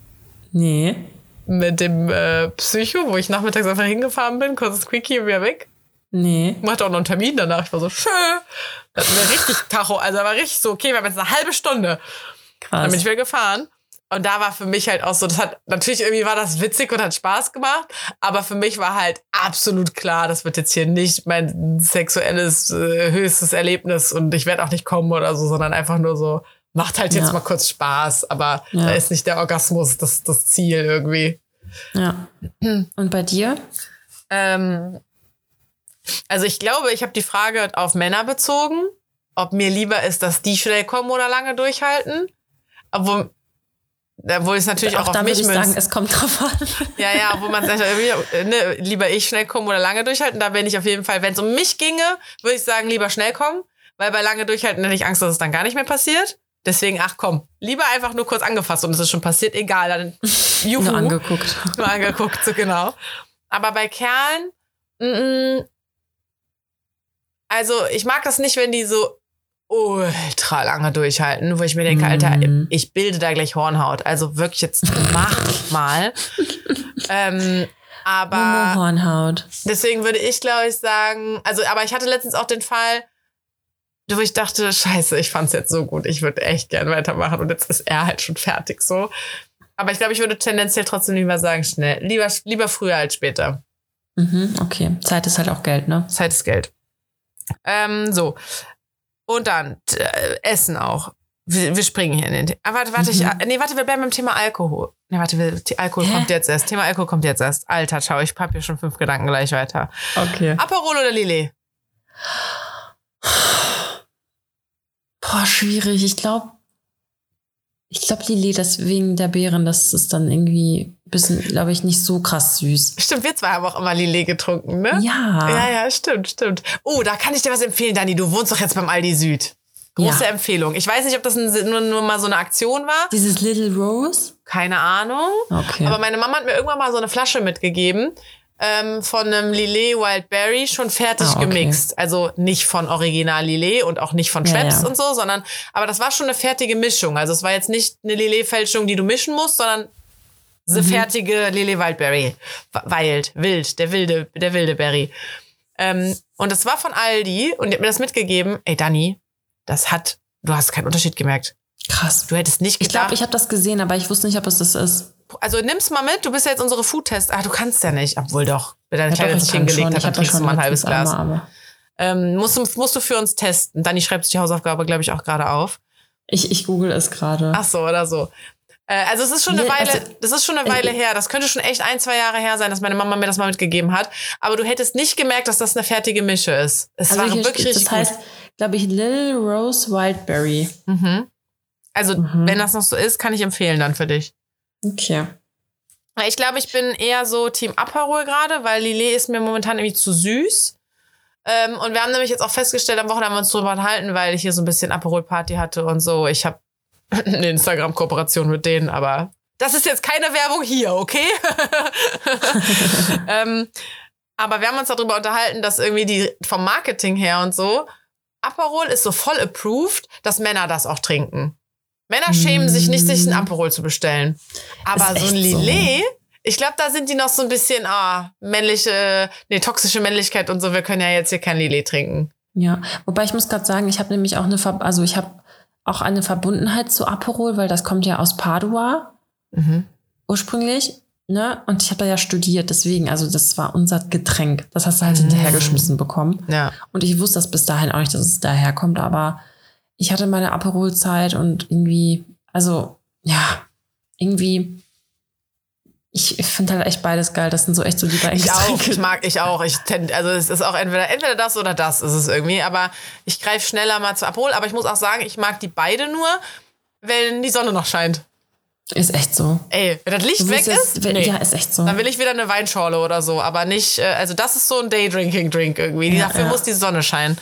S1: Nee.
S2: Mit dem äh, Psycho, wo ich nachmittags einfach hingefahren bin, kurzes Quickie und wieder weg.
S1: Nee.
S2: Ich hatte auch noch einen Termin danach. Ich war so, schön. Das war richtig Tacho. Also war richtig so, okay, wir haben jetzt eine halbe Stunde. Krass. Dann bin ich wieder gefahren. Und da war für mich halt auch so, das hat, natürlich irgendwie war das witzig und hat Spaß gemacht, aber für mich war halt absolut klar, das wird jetzt hier nicht mein sexuelles äh, höchstes Erlebnis und ich werde auch nicht kommen oder so, sondern einfach nur so, macht halt jetzt ja. mal kurz Spaß, aber ja. da ist nicht der Orgasmus das, das Ziel irgendwie.
S1: Ja. Und bei dir?
S2: Ähm, also ich glaube, ich habe die Frage auf Männer bezogen, ob mir lieber ist, dass die schnell kommen oder lange durchhalten. Obwohl wo es natürlich auch, auch auf mich
S1: ich sagen, es kommt drauf an.
S2: Ja, ja, wo man sagt, ne, lieber ich schnell kommen oder lange durchhalten. Da bin ich auf jeden Fall, wenn es um mich ginge, würde ich sagen, lieber schnell kommen, weil bei lange durchhalten hätte ich Angst, dass es dann gar nicht mehr passiert. Deswegen, ach komm, lieber einfach nur kurz angefasst und es ist schon passiert, egal, dann
S1: juhu. Nur angeguckt.
S2: Nur angeguckt, so genau. Aber bei Kerlen, mm, also ich mag das nicht, wenn die so ultra lange durchhalten, wo ich mir denke, mm. Alter, mhm. ich bilde da gleich Hornhaut. Also wirklich jetzt mach mal. ähm, aber
S1: Hornhaut.
S2: Deswegen würde ich, glaube ich, sagen, also, aber ich hatte letztens auch den Fall, wo ich dachte, scheiße, ich fand's jetzt so gut, ich würde echt gern weitermachen und jetzt ist er halt schon fertig so. Aber ich glaube, ich würde tendenziell trotzdem lieber sagen, schnell. Lieber, lieber früher als später.
S1: Mhm, okay. Zeit ist halt auch Geld, ne?
S2: Zeit ist Geld. Ähm, so. Und dann äh, Essen auch. Wir, wir, springen hier in den. Ah, warte, warte, mhm. ich. Äh, nee, warte, wir bleiben beim Thema Alkohol. Nee, warte, wir, Alkohol Hä? kommt jetzt erst. Thema Alkohol kommt jetzt erst. Alter, schau, ich hab hier schon fünf Gedanken gleich weiter.
S1: Okay.
S2: Aperol oder Lillet?
S1: Boah, schwierig. Ich glaube, ich glaube, Lillet, deswegen der Beeren, das ist dann irgendwie ein bisschen, glaube ich, nicht so krass süß.
S2: Stimmt, wir zwei haben auch immer Lillet getrunken, ne?
S1: Ja.
S2: Ja, ja, stimmt, stimmt. Oh, da kann ich dir was empfehlen, Dani. Du wohnst doch jetzt beim Aldi Süd. Große ja. Empfehlung. Ich weiß nicht, ob das nur, nur mal so eine Aktion war.
S1: Dieses Little Rose?
S2: Keine Ahnung.
S1: Okay.
S2: Aber meine Mama hat mir irgendwann mal so eine Flasche mitgegeben ähm, von einem Lillet Wildberry schon fertig ah, okay. gemixt. Also nicht von Original Lillet und auch nicht von Schweppes ja, ja. und so, sondern, aber das war schon eine fertige Mischung. Also es war jetzt nicht eine Lillet-Fälschung, die du mischen musst, sondern the mhm. fertige Lillet Wildberry. Wild, wild, der wilde, der wilde Berry. Ähm, und das war von Aldi und die hat mir das mitgegeben. Ey, Dani, das hat, du hast keinen Unterschied gemerkt.
S1: Krass.
S2: Du hättest nicht
S1: gedacht. Ich glaube, ich habe das gesehen, aber ich wusste nicht, ob es das ist
S2: also nimm's mal mit, du bist ja jetzt unsere Foodtest. Ah, du kannst ja nicht, obwohl doch, wenn deine Kleine sich hingelegt hat, dann trinkst du mal ein halbes Glas. Einmal, ähm, musst, du, musst du für uns testen. Dani schreibt sich die Hausaufgabe, glaube ich, auch gerade auf.
S1: Ich, ich google es gerade.
S2: Ach so, oder so. Äh, also es ist schon eine Weile, also, das ist schon eine Weile her. Das könnte schon echt ein, zwei Jahre her sein, dass meine Mama mir das mal mitgegeben hat. Aber du hättest nicht gemerkt, dass das eine fertige Mische ist. Es also war wirklich richtig
S1: Das heißt, glaube ich, Little Rose Wildberry.
S2: Mhm. Also, mhm. wenn das noch so ist, kann ich empfehlen dann für dich.
S1: Okay.
S2: Ich glaube, ich bin eher so Team Aperol gerade, weil Lillet ist mir momentan irgendwie zu süß. Ähm, und wir haben nämlich jetzt auch festgestellt, am Wochenende haben wir uns drüber unterhalten, weil ich hier so ein bisschen Aperol-Party hatte und so. Ich habe eine Instagram-Kooperation mit denen, aber das ist jetzt keine Werbung hier, okay? ähm, aber wir haben uns darüber unterhalten, dass irgendwie die vom Marketing her und so, Aperol ist so voll approved, dass Männer das auch trinken. Männer schämen sich nicht, sich ein. Aperol zu bestellen. Aber so ein Lillet, so. ich glaube, da sind die noch so ein bisschen, ah, männliche, nee, toxische Männlichkeit und so. Wir können ja jetzt hier kein Lillet trinken.
S1: Ja, wobei ich muss gerade sagen, ich habe nämlich auch eine, Ver also ich habe auch eine Verbundenheit zu Aperol, weil das kommt ja aus Padua. mhm. ursprünglich. Ne? Und ich habe da ja studiert, deswegen, also das war unser Getränk. Das hast du halt mhm. hinterhergeschmissen bekommen.
S2: Ja.
S1: Und ich wusste das bis dahin auch nicht, dass es daherkommt, aber ich hatte meine Aperolzeit und irgendwie, also ja, irgendwie ich, finde halt echt beides geil. Das sind so echt so die beiden
S2: Ich auch. Ich mag ich auch. Ich tend, also es ist auch entweder entweder das oder das ist es irgendwie. Aber ich greife schneller mal zu Abhol. Aber ich muss auch sagen, ich mag die beide nur, wenn die Sonne noch scheint.
S1: Ist echt so.
S2: Ey, wenn das Licht weg ist,
S1: nee. ja, ist echt so.
S2: Dann will ich wieder eine Weinschorle oder so, aber nicht, äh, also das ist so ein Daydrinking-Drink irgendwie. Ja, Dafür ja. muss die Sonne scheinen.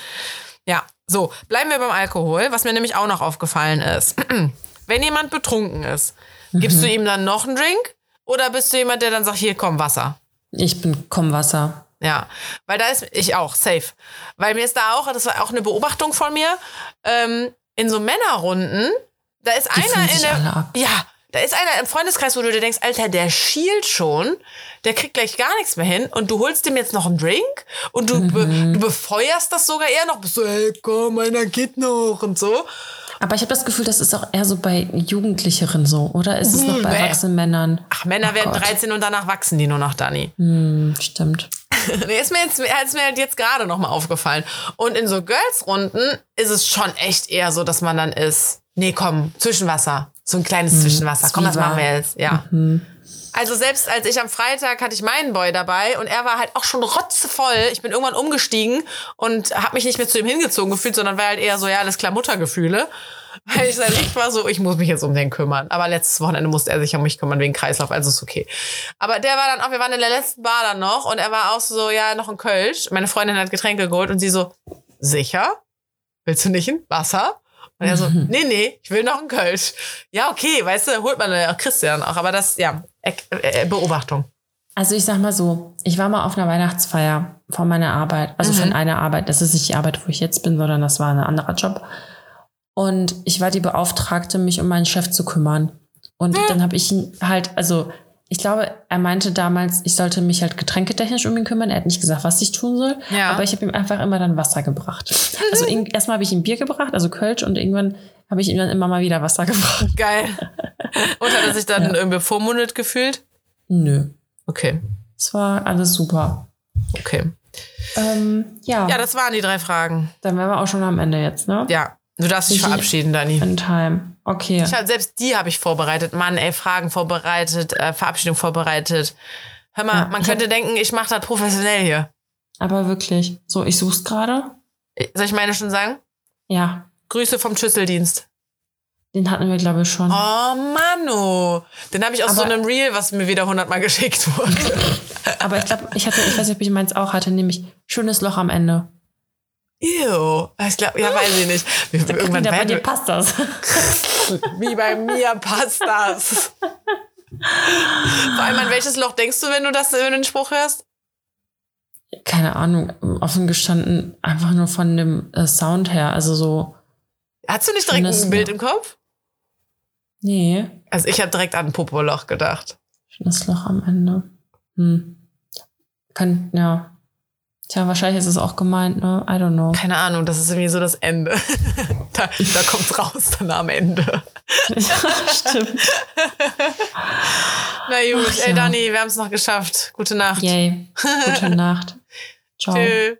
S2: Ja, so, bleiben wir beim Alkohol, was mir nämlich auch noch aufgefallen ist. wenn jemand betrunken ist, gibst mhm. du ihm dann noch einen Drink oder bist du jemand, der dann sagt, hier komm, Wasser?
S1: Ich bin komm, Wasser.
S2: Ja, weil da ist ich auch safe. Weil mir ist da auch, das war auch eine Beobachtung von mir, ähm, in so Männerrunden, da ist Die einer in der, ja, da ist einer im Freundeskreis, wo du dir denkst, Alter, der schielt schon, der kriegt gleich gar nichts mehr hin und du holst ihm jetzt noch einen Drink und du, mhm. be, du befeuerst das sogar eher noch, bist so, ey, komm, einer geht noch und so.
S1: Aber ich habe das Gefühl, das ist auch eher so bei Jugendlicheren so, oder ist es noch bei erwachsenen Männern?
S2: Ach, Männer oh werden Gott. 13 und danach wachsen die nur noch, Dani.
S1: Hm, stimmt.
S2: nee, ist mir jetzt, ist mir halt jetzt gerade noch mal aufgefallen. Und in so Girls-Runden ist es schon echt eher so, dass man dann ist, nee, komm, Zwischenwasser. So ein kleines hm, Zwischenwasser. Komm, das machen wir jetzt. Ja. Mhm. Also selbst als ich am Freitag hatte ich meinen Boy dabei und er war halt auch schon rotzevoll. Ich bin irgendwann umgestiegen und habe mich nicht mehr zu ihm hingezogen gefühlt, sondern war halt eher so, ja, alles klar, Muttergefühle. Weil ich, ich war so, ich muss mich jetzt um den kümmern. Aber letztes Wochenende musste er sich um mich kümmern wegen Kreislauf, also ist okay. Aber der war dann auch, wir waren in der letzten Bar dann noch und er war auch so, ja, noch ein Kölsch. Meine Freundin hat Getränke geholt und sie so, sicher? Willst du nicht ein Wasser? Und er so, nee, nee, ich will noch einen Kölsch. Ja, okay, weißt du, holt man ja auch Christian auch. Aber das, ja, Beobachtung.
S1: Also ich sag mal so, ich war mal auf einer Weihnachtsfeier von meiner Arbeit, also mhm. von einer Arbeit. Das ist nicht die Arbeit, wo ich jetzt bin, sondern das war ein anderer Job. Und ich war die Beauftragte, mich um meinen Chef zu kümmern. Und mhm. dann habe ich ihn halt, also ich glaube, er meinte damals, ich sollte mich halt getränketechnisch um ihn kümmern. Er hat nicht gesagt, was ich tun soll. Ja. Aber ich habe ihm einfach immer dann Wasser gebracht. Also erstmal habe ich ihm Bier gebracht, also Kölsch, und irgendwann habe ich ihm dann immer mal wieder Wasser gebracht.
S2: Geil. Und hat er sich dann ja. irgendwie bevormundet gefühlt?
S1: Nö.
S2: Okay.
S1: Es war alles super.
S2: Okay.
S1: Ähm, ja.
S2: Ja, das waren die drei Fragen.
S1: Dann wären wir auch schon am Ende jetzt, ne?
S2: Ja. Du darfst dich verabschieden, Dani.
S1: In time. Okay.
S2: Ich hab, selbst die habe ich vorbereitet. Mann, ey, Fragen vorbereitet, äh, Verabschiedung vorbereitet. Hör mal, ja, man könnte hab... denken, ich mache das professionell hier.
S1: Aber wirklich. So, ich such's gerade.
S2: Soll ich meine schon sagen?
S1: Ja.
S2: Grüße vom Schüsseldienst.
S1: Den hatten wir, glaube ich, schon.
S2: Oh, Mano. Den habe ich aus aber, so einem Reel, was mir wieder hundertmal geschickt wurde.
S1: aber ich glaube, ich hatte, ich weiß nicht, ob ich meins auch hatte, nämlich schönes Loch am Ende.
S2: Ew. Ich glaube, ja, weiß ich nicht.
S1: Wir, da irgendwann bei dir passt das.
S2: Wie bei mir passt das. Vor allem, an welches Loch denkst du, wenn du das, wenn du den Spruch hörst?
S1: Keine Ahnung, offen gestanden, einfach nur von dem äh, Sound her. Also so.
S2: Hast du nicht direkt ein Bild im Kopf?
S1: Nee.
S2: Also ich habe direkt an ein Popoloch gedacht.
S1: Schönes Loch am Ende. Hm. Kann, ja. Tja, wahrscheinlich ist es auch gemeint, ne? I don't know.
S2: Keine Ahnung, das ist irgendwie so das Ende. da, da kommt's raus dann am Ende. ja,
S1: stimmt.
S2: Na gut, Ach, ey ja. Dani, wir haben es noch geschafft. Gute Nacht.
S1: Yay. Gute Nacht. Ciao. Tschö.